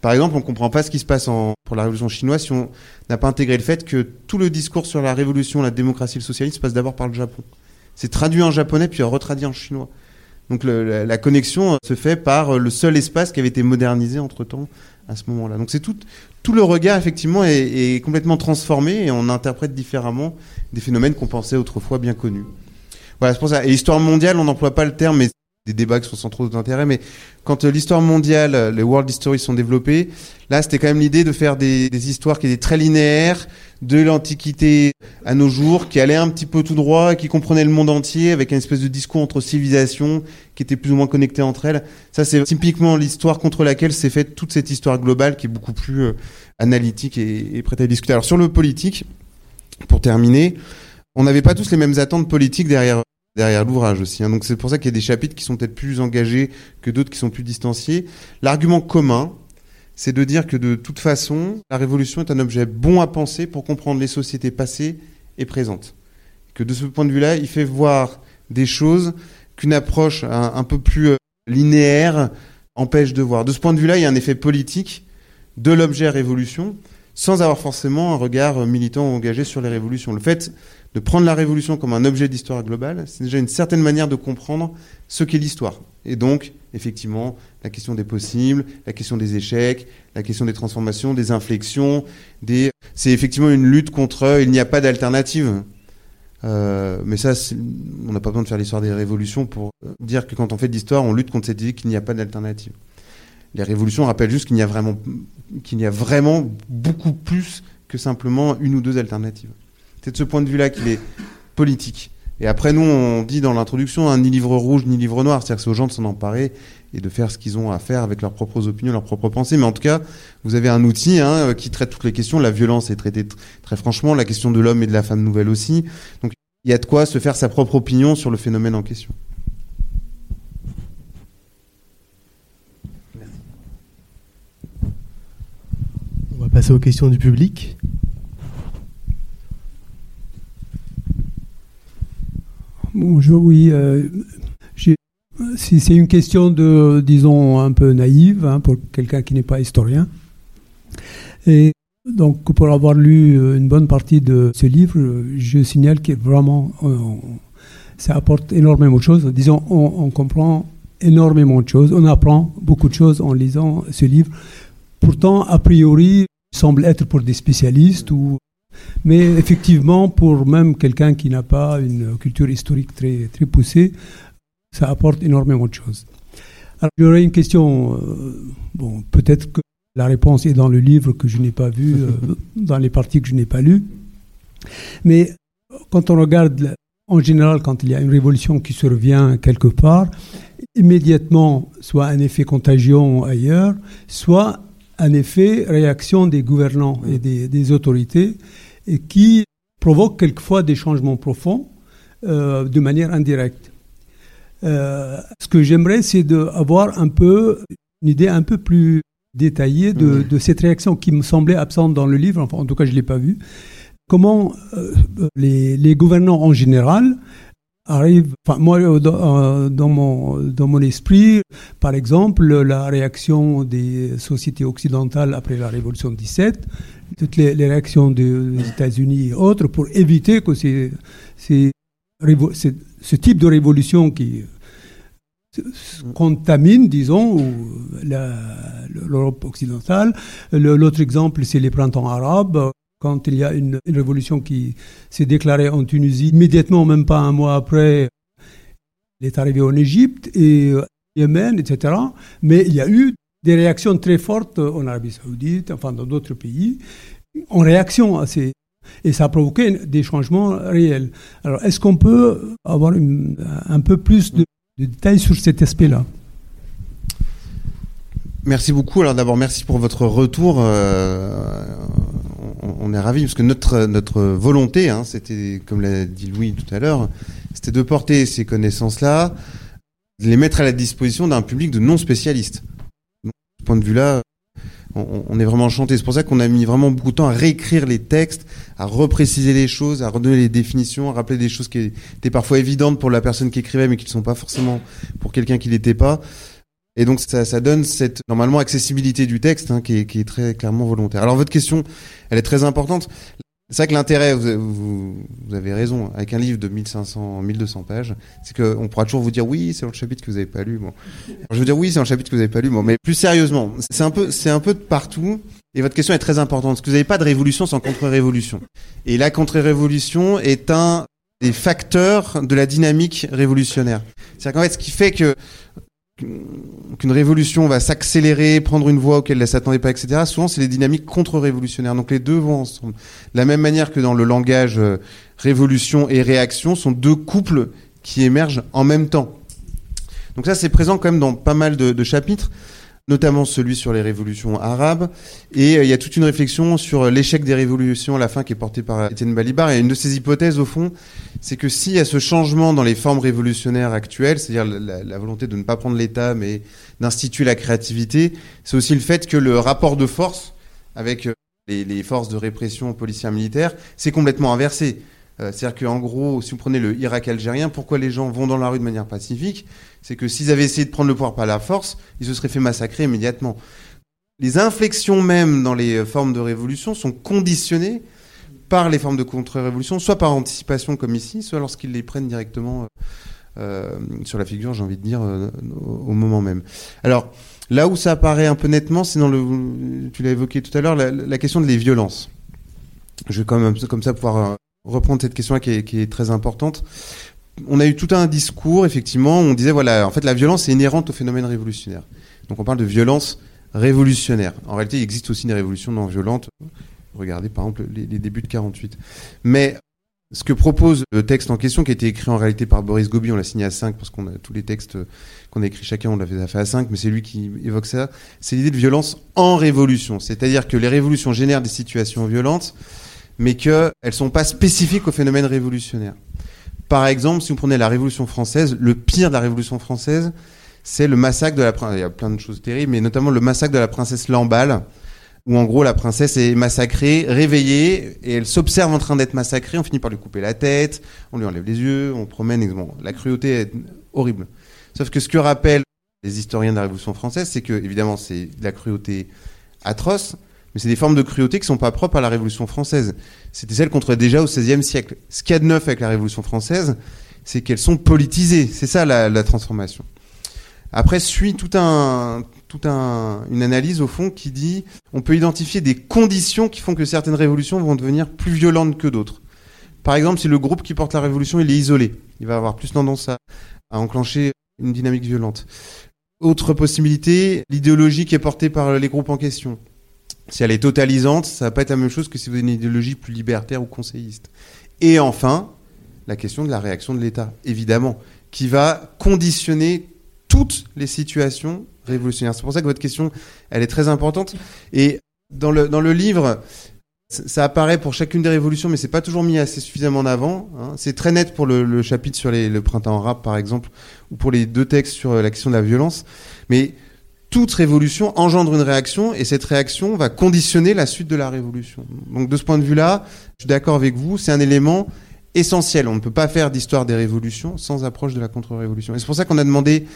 S2: Par exemple, on comprend pas ce qui se passe en, pour la révolution chinoise si on n'a pas intégré le fait que tout le discours sur la révolution, la démocratie, le socialisme passe d'abord par le Japon. C'est traduit en japonais puis retraduit en chinois. Donc le, la, connexion euh, se fait par euh, le seul espace qui avait été modernisé entre-temps à ce moment-là. Donc c'est tout, tout le regard effectivement est, est, complètement transformé et on interprète différemment des phénomènes qu'on pensait autrefois bien connus. Voilà, c'est pour ça. Et histoire mondiale, on n'emploie pas le terme, mais des débats qui sont sans trop d'intérêt, mais quand euh, l'histoire mondiale, euh, les world stories sont développées, là c'était quand même l'idée de faire des, histoires qui étaient très linéaires, de l'Antiquité à nos jours, qui allaient un petit peu tout droit, qui comprenaient le monde entier, avec une espèce de discours entre civilisations, qui étaient plus ou moins connectées entre elles. Ça c'est typiquement l'histoire contre laquelle s'est faite toute cette histoire globale, qui est beaucoup plus euh, analytique et, et prête à discuter. Alors sur le politique, pour terminer, on n'avait pas tous les mêmes attentes politiques derrière derrière l'ouvrage aussi. Hein. Donc c'est pour ça qu'il y a des chapitres qui sont peut-être plus engagés que d'autres qui sont plus distanciés. L'argument commun, c'est de dire que de toute façon, la révolution est un objet bon à penser pour comprendre les sociétés passées et présentes. Que de ce point de vue-là, il fait voir des choses qu'une approche un, un, peu plus euh, linéaire empêche de voir. De ce point de vue-là, il y a un effet politique de l'objet révolution sans avoir forcément un regard militant ou engagé sur les révolutions. Le fait de prendre la révolution comme un objet d'histoire globale, c'est déjà une certaine manière de comprendre ce qu'est l'histoire. Et donc, effectivement, la question des possibles, la question des échecs, la question des transformations, des inflexions, des... c'est effectivement une lutte contre il n'y a pas d'alternative. Euh, mais ça, on n'a pas besoin de faire l'histoire des révolutions pour dire que quand on fait de l'histoire, on lutte contre cette idée qu'il n'y a pas d'alternative. Les révolutions rappellent juste qu'il y a vraiment, qu'il y a vraiment beaucoup plus que simplement une ou deux alternatives. C'est de ce point de vue-là qu'il est politique. Et après, nous, on dit dans l'introduction, hein, ni livre rouge, ni livre noir. C'est-à-dire que c'est aux gens de s'en emparer et de faire ce qu'ils ont à faire avec leurs propres opinions, leurs propres pensées. Mais en tout cas, vous avez un outil hein, qui traite toutes les questions. La violence est traitée très franchement, la question de l'homme et de la femme nouvelle aussi. Donc, il y a de quoi se faire sa propre opinion sur le phénomène en question.
S5: Merci. On va passer aux questions du public.
S6: Bonjour, oui. Euh, c'est une question de, disons, un peu naïve hein, pour quelqu'un qui n'est pas historien. Et donc, pour avoir lu euh, une bonne partie de ce livre, je signale que vraiment, euh, ça apporte énormément de choses. Disons, on, on, comprend énormément de choses. On apprend beaucoup de choses en lisant ce livre. Pourtant, a priori, il semble être pour des spécialistes ou mais effectivement, pour même quelqu'un qui n'a pas une culture historique très, très poussée, ça apporte énormément de choses. Alors, j'aurais une question. Euh, bon, peut-être que la réponse est dans le livre que je n'ai pas vu, euh, dans les parties que je n'ai pas lues. Mais quand on regarde, en général, quand il y a une révolution qui survient quelque part, immédiatement, soit un effet contagion ailleurs, soit un effet réaction des gouvernants et des, des autorités et qui provoque quelquefois des changements profonds euh, de manière indirecte. Euh, ce que j'aimerais, c'est d'avoir un peu une idée un peu plus détaillée de, de cette réaction qui me semblait absente dans le livre. Enfin, en tout cas, je l'ai pas vue. Comment euh, les, les gouvernants en général arrivent. Enfin, moi, euh, dans, euh, dans mon dans mon esprit, par exemple, la réaction des sociétés occidentales après la Révolution de 17, toutes les, réactions des, États-Unis et autres pour éviter que ce type de révolution qui contamine, disons, l'Europe occidentale. Le- L'autre exemple, c'est les printemps arabes. Quand il y a une, révolution qui s'est déclarée en Tunisie, immédiatement, même pas un mois après, il est arrivé en Égypte et euh, Yémen, etc. Mais il y a eu des réactions très fortes en Arabie Saoudite, enfin dans d'autres pays, en réaction à ces. Et ça a provoqué des changements réels. Alors, est-ce qu'on peut avoir un peu plus de, de détails sur cet aspect-là?
S2: Merci beaucoup. Alors d'abord, merci pour votre retour. Euh, on, est ravis parce que notre notre volonté, hein, c'était comme l'a dit Louis tout à l'heure, c'était de porter ces connaissances-là, de les mettre à la disposition d'un public de non spécialistes. De ce point de vue-là, on, on est vraiment enchanté. C'est pour ça qu'on a mis vraiment beaucoup de temps à réécrire les textes, à repréciser les choses, à redonner les définitions, à rappeler des choses qui étaient parfois évidentes pour la personne qui écrivait, mais qui ne sont pas forcément pour quelqu'un qui l'était pas. Et donc ça, ça donne cette normalement accessibilité du texte hein, qui, est, qui est très clairement volontaire. Alors votre question, elle est très importante. C'est vrai que l'intérêt, vous, vous, avez raison, avec un livre de 1500, 1200 pages, c'est qu'on pourra toujours vous dire oui, c'est le chapitre que vous n'avez pas lu. Bon. Alors, je veux dire oui, c'est le chapitre que vous n'avez pas lu. Bon, mais plus sérieusement, c'est un peu, c'est un peu de partout. Et votre question est très importante, parce que vous n'avez pas de révolution sans contre-révolution. Et la contre-révolution est un des facteurs de la dynamique révolutionnaire. C'est-à-dire qu'en fait, ce qui fait que qu'une révolution va s'accélérer, prendre une voie auquel elle ne s'attendait pas, etc. Souvent, c'est les dynamiques contre-révolutionnaires. Donc les deux vont ensemble. De la même manière que dans le langage euh, révolution et réaction sont deux couples qui émergent en même temps. Donc ça, c'est présent quand même dans pas mal de chapitres, notamment celui sur les révolutions arabes. Et euh, il y a toute une réflexion sur l'échec des révolutions à la fin qui est portée par Étienne Balibar. Et une de ses hypothèses, au fond, c'est que s'il y a ce changement dans les formes révolutionnaires actuelles, c'est-à-dire la, volonté de ne pas prendre l'État, mais d'instituer la créativité, c'est aussi le fait que le rapport de force avec euh, les, forces de répression policière militaire, c'est complètement inversé. Euh, c'est-à-dire qu'en gros, si vous prenez le Irak algérien, pourquoi les gens vont dans la rue de manière pacifique? C'est que s'ils avaient essayé de prendre le pouvoir par la force, ils se seraient fait massacrer immédiatement. Les inflexions même dans les formes de révolution sont conditionnées par les formes de contre-révolution, soit par anticipation comme ici, soit lorsqu'ils les prennent directement euh, sur la figure, j'ai envie de dire, euh, au, moment même. Alors, là où ça apparaît un peu nettement, c'est dans le, tu l'as évoqué tout à l'heure, la, la, question des violences. Je vais quand même comme ça pouvoir euh, reprendre cette question-là qui est, qui est très importante. On a eu tout un discours, effectivement, où on disait, voilà, en fait, la violence est inhérente au phénomène révolutionnaire. Donc on parle de violence révolutionnaire. En réalité, il existe aussi des révolutions non violentes. Regardez par exemple les, les, débuts de 48. Mais ce que propose le texte en question, qui a été écrit en réalité par Boris Gobi, on l'a signé à 5 parce qu'on a tous les textes qu'on a écrits chacun, on l'a fait à 5, mais c'est lui qui évoque ça. C'est l'idée de violence en révolution. C'est-à-dire que les révolutions génèrent des situations violentes, mais qu'elles ne sont pas spécifiques au phénomène révolutionnaire. Par exemple, si vous prenez la Révolution française, le pire de la Révolution française, c'est le massacre de la princesse. Il y a plein de choses terribles, mais notamment le massacre de la princesse Lamballe, où en gros la princesse est massacrée, réveillée, et elle s'observe en train d'être massacrée, on finit par lui couper la tête, on lui enlève les yeux, on promène, bon, la cruauté est horrible. Sauf que ce que rappellent les historiens de la Révolution française, c'est que, évidemment, c'est de la cruauté atroce, mais c'est des formes de cruauté qui sont pas propres à la Révolution française. C'était celles qu'on trouvait déjà au XVIe siècle. Ce qu'il y a de neuf avec la Révolution française, c'est qu'elles sont politisées. C'est ça la, transformation. Après suit tout un, tout un, une analyse au fond qui dit on peut identifier des conditions qui font que certaines révolutions vont devenir plus violentes que d'autres. Par exemple, si le groupe qui porte la révolution il est isolé, il va avoir plus tendance à enclencher une dynamique violente. Autre possibilité, l'idéologie qui est portée par les groupes en question. Si elle est totalisante, ça va pas être la même chose que si vous avez une idéologie plus libertaire ou conseilliste. Et enfin, la question de la réaction de l'État, évidemment, qui va conditionner toutes les situations révolutionnaires. C'est pour ça que votre question, elle est très importante. Et dans le, dans le livre, Ça apparaît pour chacune des révolutions, mais c'est pas toujours mis assez suffisamment en avant. Hein. C'est très net pour le, chapitre sur le printemps arabe, par exemple, ou pour les deux textes sur la question de la violence. Mais toute révolution engendre une réaction et cette réaction va conditionner la suite de la révolution. Donc de ce point de vue-là, je suis d'accord avec vous, c'est un élément essentiel. On ne peut pas faire d'histoire des révolutions sans approche de la contre-révolution. Et c'est pour ça qu'on a demandé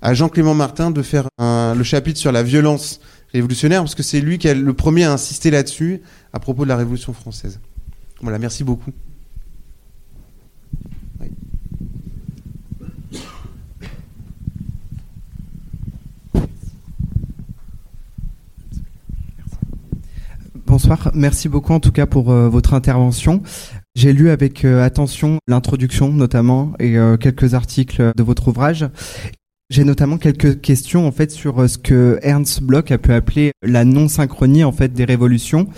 S2: à Jean-Clément Martin de faire le chapitre sur la violence révolutionnaire, parce que c'est lui qui a le premier à insister là-dessus à propos de la Révolution française. Voilà, merci beaucoup.
S7: Bonsoir, merci beaucoup en tout cas pour euh, votre intervention. J'ai lu avec euh, attention l'introduction notamment et euh, quelques articles de votre ouvrage. J'ai notamment quelques questions en fait sur ce que Ernst Bloch a pu appeler la non-synchronie en fait des révolutions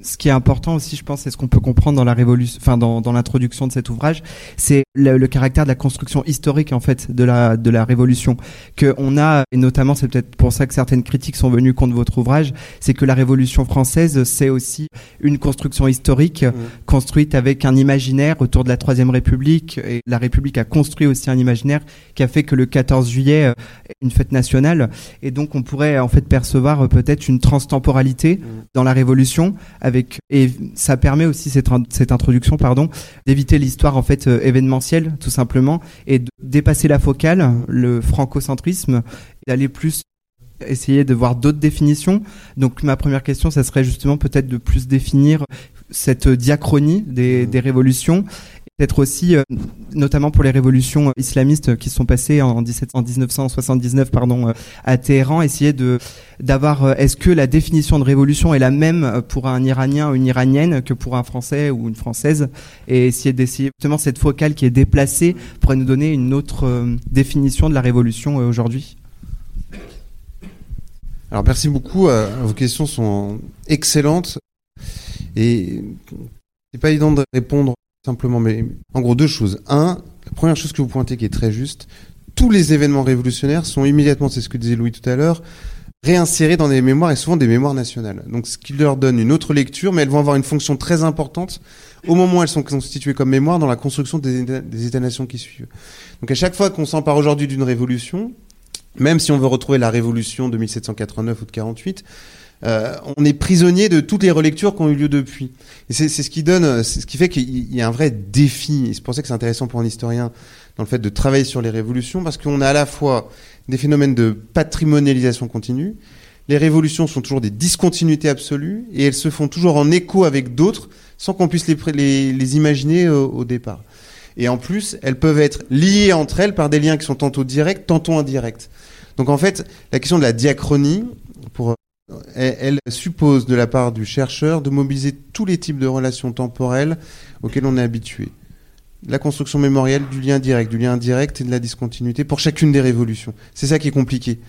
S7: ce qui est important aussi, je pense, c'est ce qu'on peut comprendre dans la révolution, enfin dans, dans l'introduction de cet ouvrage, c'est le, le, caractère de la construction historique en fait de la de la révolution que on a et notamment c'est peut-être pour ça que certaines critiques sont venues contre votre ouvrage, c'est que la Révolution française c'est aussi une construction historique mmh. construite avec un imaginaire autour de la Troisième République et la République a construit aussi un imaginaire qui a fait que le 14 juillet est une fête nationale et donc on pourrait en fait percevoir euh, peut-être une transtemporalité mmh. dans la Révolution avec et ça permet aussi cette, cette introduction pardon d'éviter l'histoire en fait euh, événementielle tout simplement et de dépasser la focale le francocentrisme d'aller plus essayer de voir d'autres définitions. Donc ma première question ça serait justement peut-être de plus définir cette diachronie des, des révolutions peut-être aussi, euh, notamment pour les révolutions islamistes qui sont passées en, 17, en 1979 pardon, euh, à Téhéran, essayer de d'avoir, euh, est-ce que la définition de révolution est la même pour un Iranien ou une Iranienne que pour un Français ou une Française, et essayer d'essayer justement cette focale qui est déplacée pourrait nous donner une autre définition de la révolution aujourd'hui?
S2: Alors merci beaucoup, vos questions sont excellentes et c'est pas évident de répondre simplement, mais en gros deux choses. Un, la première chose que vous pointez qui est très juste, tous les événements révolutionnaires sont immédiatement, c'est ce que disait Louis tout à l'heure, réinsérés dans des mémoires et souvent des mémoires nationales. Donc ce qui leur donne une autre lecture, mais elles vont avoir une fonction très importante au moment où elles sont constituées comme mémoire dans la construction des, États-nations qui suivent. Donc à chaque fois qu'on s'empare aujourd'hui d'une révolution, même si on veut retrouver la révolution de 1789 ou de 48, euh, on est prisonnier de toutes les relectures qui ont eu lieu depuis. Et c'est ce qui donne, ce qui fait qu'il y a un vrai défi. C'est pour ça que c'est intéressant pour un historien dans le fait de travailler sur les révolutions, parce qu'on a à la fois des phénomènes de patrimonialisation continue. Les révolutions sont toujours des discontinuités absolues et elles se font toujours en écho avec d'autres sans qu'on puisse les, imaginer au, départ. Et en plus, elles peuvent être liées entre elles par des liens qui sont tantôt directs, tantôt indirects. Donc en fait, la question de la diachronie, elle, suppose de la part du chercheur de mobiliser tous les types de relations temporelles auxquelles on est habitué. La construction mémorielle du lien direct, du lien indirect et de la discontinuité pour chacune des révolutions. C'est ça qui est compliqué.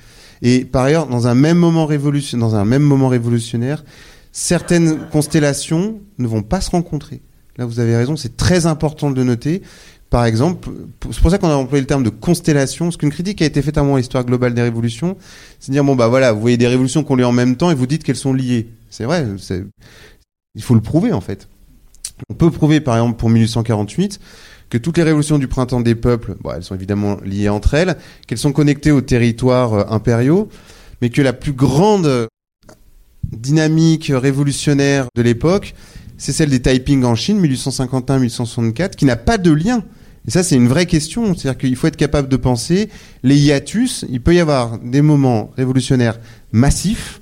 S2: Et par ailleurs, dans un même moment, révolutionnaire, certaines constellations ne vont pas se rencontrer. Là, vous avez raison, c'est très important de le noter. Par exemple, c'est pour ça qu'on a employé le terme de constellation, parce qu'une critique a été faite à moi l'histoire globale des révolutions, c'est dire bon bah voilà, vous voyez des révolutions qu'on lit en même temps et vous dites qu'elles sont liées. C'est vrai, il faut le prouver en fait. On peut prouver par exemple pour 1848 que toutes les révolutions du printemps des peuples, bon, elles sont évidemment liées entre elles, qu'elles sont connectées aux territoires euh, impériaux, mais que la plus grande dynamique révolutionnaire de l'époque, c'est celle des Taiping en Chine, 1851-1864, qui n'a pas de lien et ça, c'est une vraie question. C'est-à-dire qu'il faut être capable de penser les hiatus. Il peut y avoir des moments révolutionnaires massifs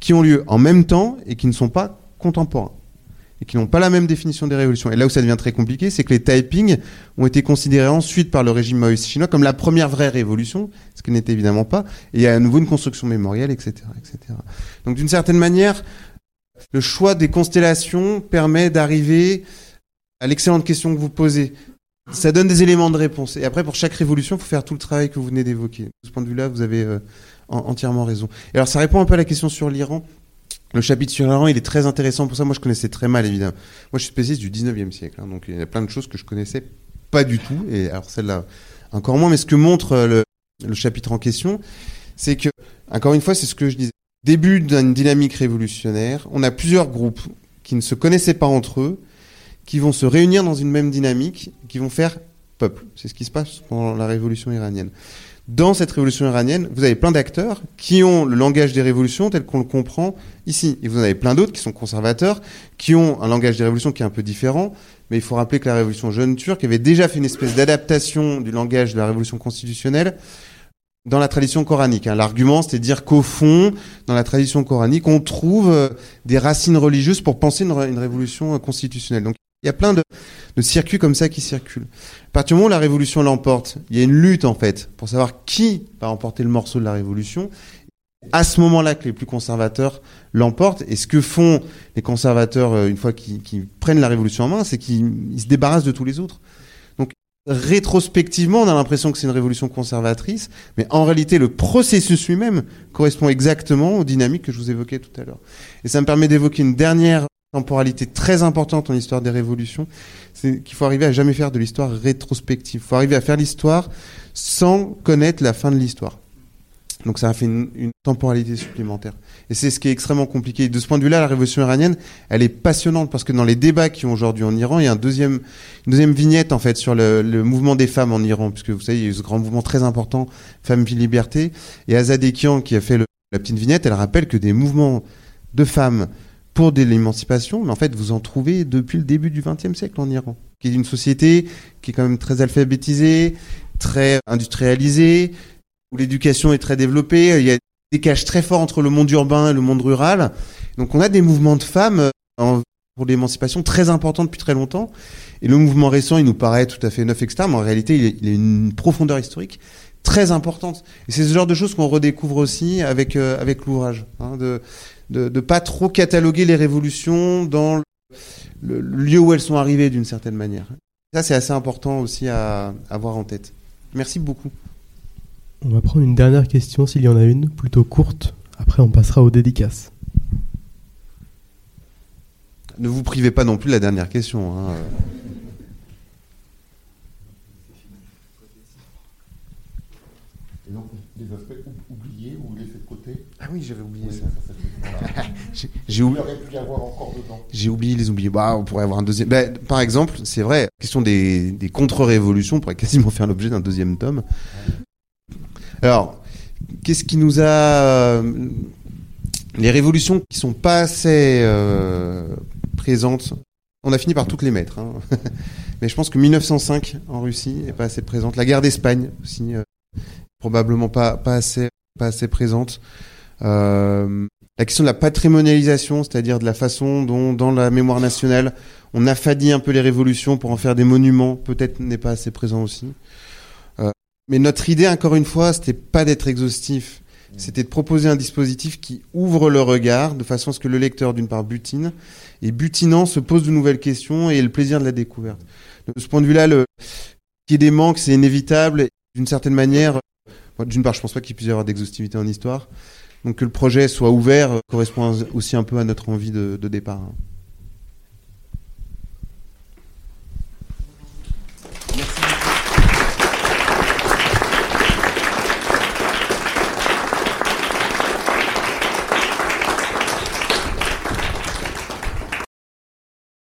S2: qui ont lieu en même temps et qui ne sont pas contemporains et qui n'ont pas la même définition des révolutions. Et là où ça devient très compliqué, c'est que les Taiping ont été considérés ensuite par le régime maoïste chinois comme la première vraie révolution, ce qui n'était évidemment pas. Et il y a à nouveau une construction mémorielle, etc., etc. Donc d'une certaine manière, le choix des constellations permet d'arriver à l'excellente question que vous posez ça donne des éléments de réponse. Et après, pour chaque révolution, il faut faire tout le travail que vous venez d'évoquer. De ce point de vue-là, vous avez euh, entièrement raison. Et alors, ça répond un peu à la question sur l'Iran. Le chapitre sur l'Iran, il est très intéressant pour ça. Moi, je connaissais très mal, évidemment. Moi, je suis spécialiste du 19e siècle. Hein, donc, il y a plein de choses que je connaissais pas du tout. Et alors, celle-là, encore moins. Mais ce que montre euh, le, le chapitre en question, c'est que, encore une fois, c'est ce que je disais. Début d'une dynamique révolutionnaire, on a plusieurs groupes qui ne se connaissaient pas entre eux, qui vont se réunir dans une même dynamique, qui vont faire peuple. C'est ce qui se passe pendant la révolution iranienne. Dans cette révolution iranienne, vous avez plein d'acteurs qui ont le langage des révolutions tel qu'on le comprend ici. Et vous en avez plein d'autres qui sont conservateurs, qui ont un langage des révolutions qui est un peu différent. Mais il faut rappeler que la révolution jeune turque avait déjà fait une espèce d'adaptation du langage de la révolution constitutionnelle dans la tradition coranique. Hein. L'argument, c'était dire qu'au fond, dans la tradition coranique, on trouve euh, des racines religieuses pour penser une, révolution euh, constitutionnelle. Il y a plein de, de, circuits comme ça qui circulent. À partir du moment où la révolution l'emporte, il y a une lutte en fait pour savoir qui va emporter le morceau de la révolution. À ce moment-là que les plus conservateurs l'emportent. Et ce que font les conservateurs euh, une fois qu'ils prennent la révolution en main, c'est qu'ils se débarrassent de tous les autres. Donc rétrospectivement, on a l'impression que c'est une révolution conservatrice, mais en réalité, le processus lui-même correspond exactement aux dynamiques que je vous évoquais tout à l'heure. Et ça me permet d'évoquer une dernière temporalité très importante en histoire des révolutions, c'est qu'il faut arriver à jamais faire de l'histoire rétrospective. Il faut arriver à faire l'histoire sans connaître la fin de l'histoire. Donc ça a fait une, temporalité supplémentaire. Et c'est ce qui est extrêmement compliqué. De ce point de vue-là, la révolution iranienne, elle est passionnante parce que dans les débats qui ont aujourd'hui en Iran, il y a un deuxième, une deuxième vignette en fait sur le, mouvement des femmes en Iran, puisque vous savez, il y a ce grand mouvement très important, Femmes, Vie, Liberté. Et Azadekian, qui a fait la petite vignette, elle rappelle que des mouvements de femmes pour de l'émancipation, mais en fait, vous en trouvez depuis le début du XXe siècle en Iran, qui est une société qui est quand même très alphabétisée, très industrialisée, où l'éducation est très développée. Il y a des décalage très fort entre le monde urbain et le monde rural. Donc, on a des mouvements de femmes en, pour l'émancipation très importants depuis très longtemps. Et le mouvement récent, il nous paraît tout à fait neuf, etc. Mais en réalité, il, a une profondeur historique très importante. Et c'est ce genre de choses qu'on redécouvre aussi avec euh, avec l'ouvrage, hein, de ne pas trop cataloguer les révolutions dans le, le, lieu où elles sont arrivées d'une certaine manière. Ça, c'est assez important aussi à avoir en tête. Merci beaucoup.
S5: On va prendre une dernière question s'il y en a une, plutôt courte. Après, on passera aux dédicaces.
S2: Ne vous privez pas non plus de la dernière question. Hein.
S3: Et donc, les aspects oubliés ou laissés de côté
S2: Ah oui, j'avais oublié
S3: Oui,
S2: ça.
S3: ça, ça
S2: J'ai oublié. J'ai oublié les oubliés. Bah, on pourrait avoir un deuxième. Bah, par exemple, c'est vrai, la question des, des contre-révolutions on pourrait quasiment faire l'objet d'un deuxième tome. Alors, qu'est-ce qui nous a. euh, Les révolutions qui sont pas assez euh, présentes, on a fini par toutes les mettre. hein. Mais je pense que 1905 en Russie est pas assez présente. La guerre d'Espagne aussi, euh, probablement pas, pas, assez, pas assez présente. Euh, la question de la patrimonialisation, c'est-à-dire de la façon dont, dans la mémoire nationale, on affadit un peu les révolutions pour en faire des monuments, peut-être n'est pas assez présent aussi. Euh, mais notre idée, encore une fois, c'était pas d'être exhaustif, c'était de proposer un dispositif qui ouvre le regard de façon à ce que le lecteur, d'une part, butine, et butinant, se pose de nouvelles questions et ait le plaisir de la découverte. De ce point de vue-là, le qu'il y ait des manques, c'est inévitable. D'une certaine manière, moi, d'une part, je pense pas qu'il puisse y avoir d'exhaustivité en histoire. Donc que le projet soit ouvert correspond aussi un peu à notre envie de, de départ. hein.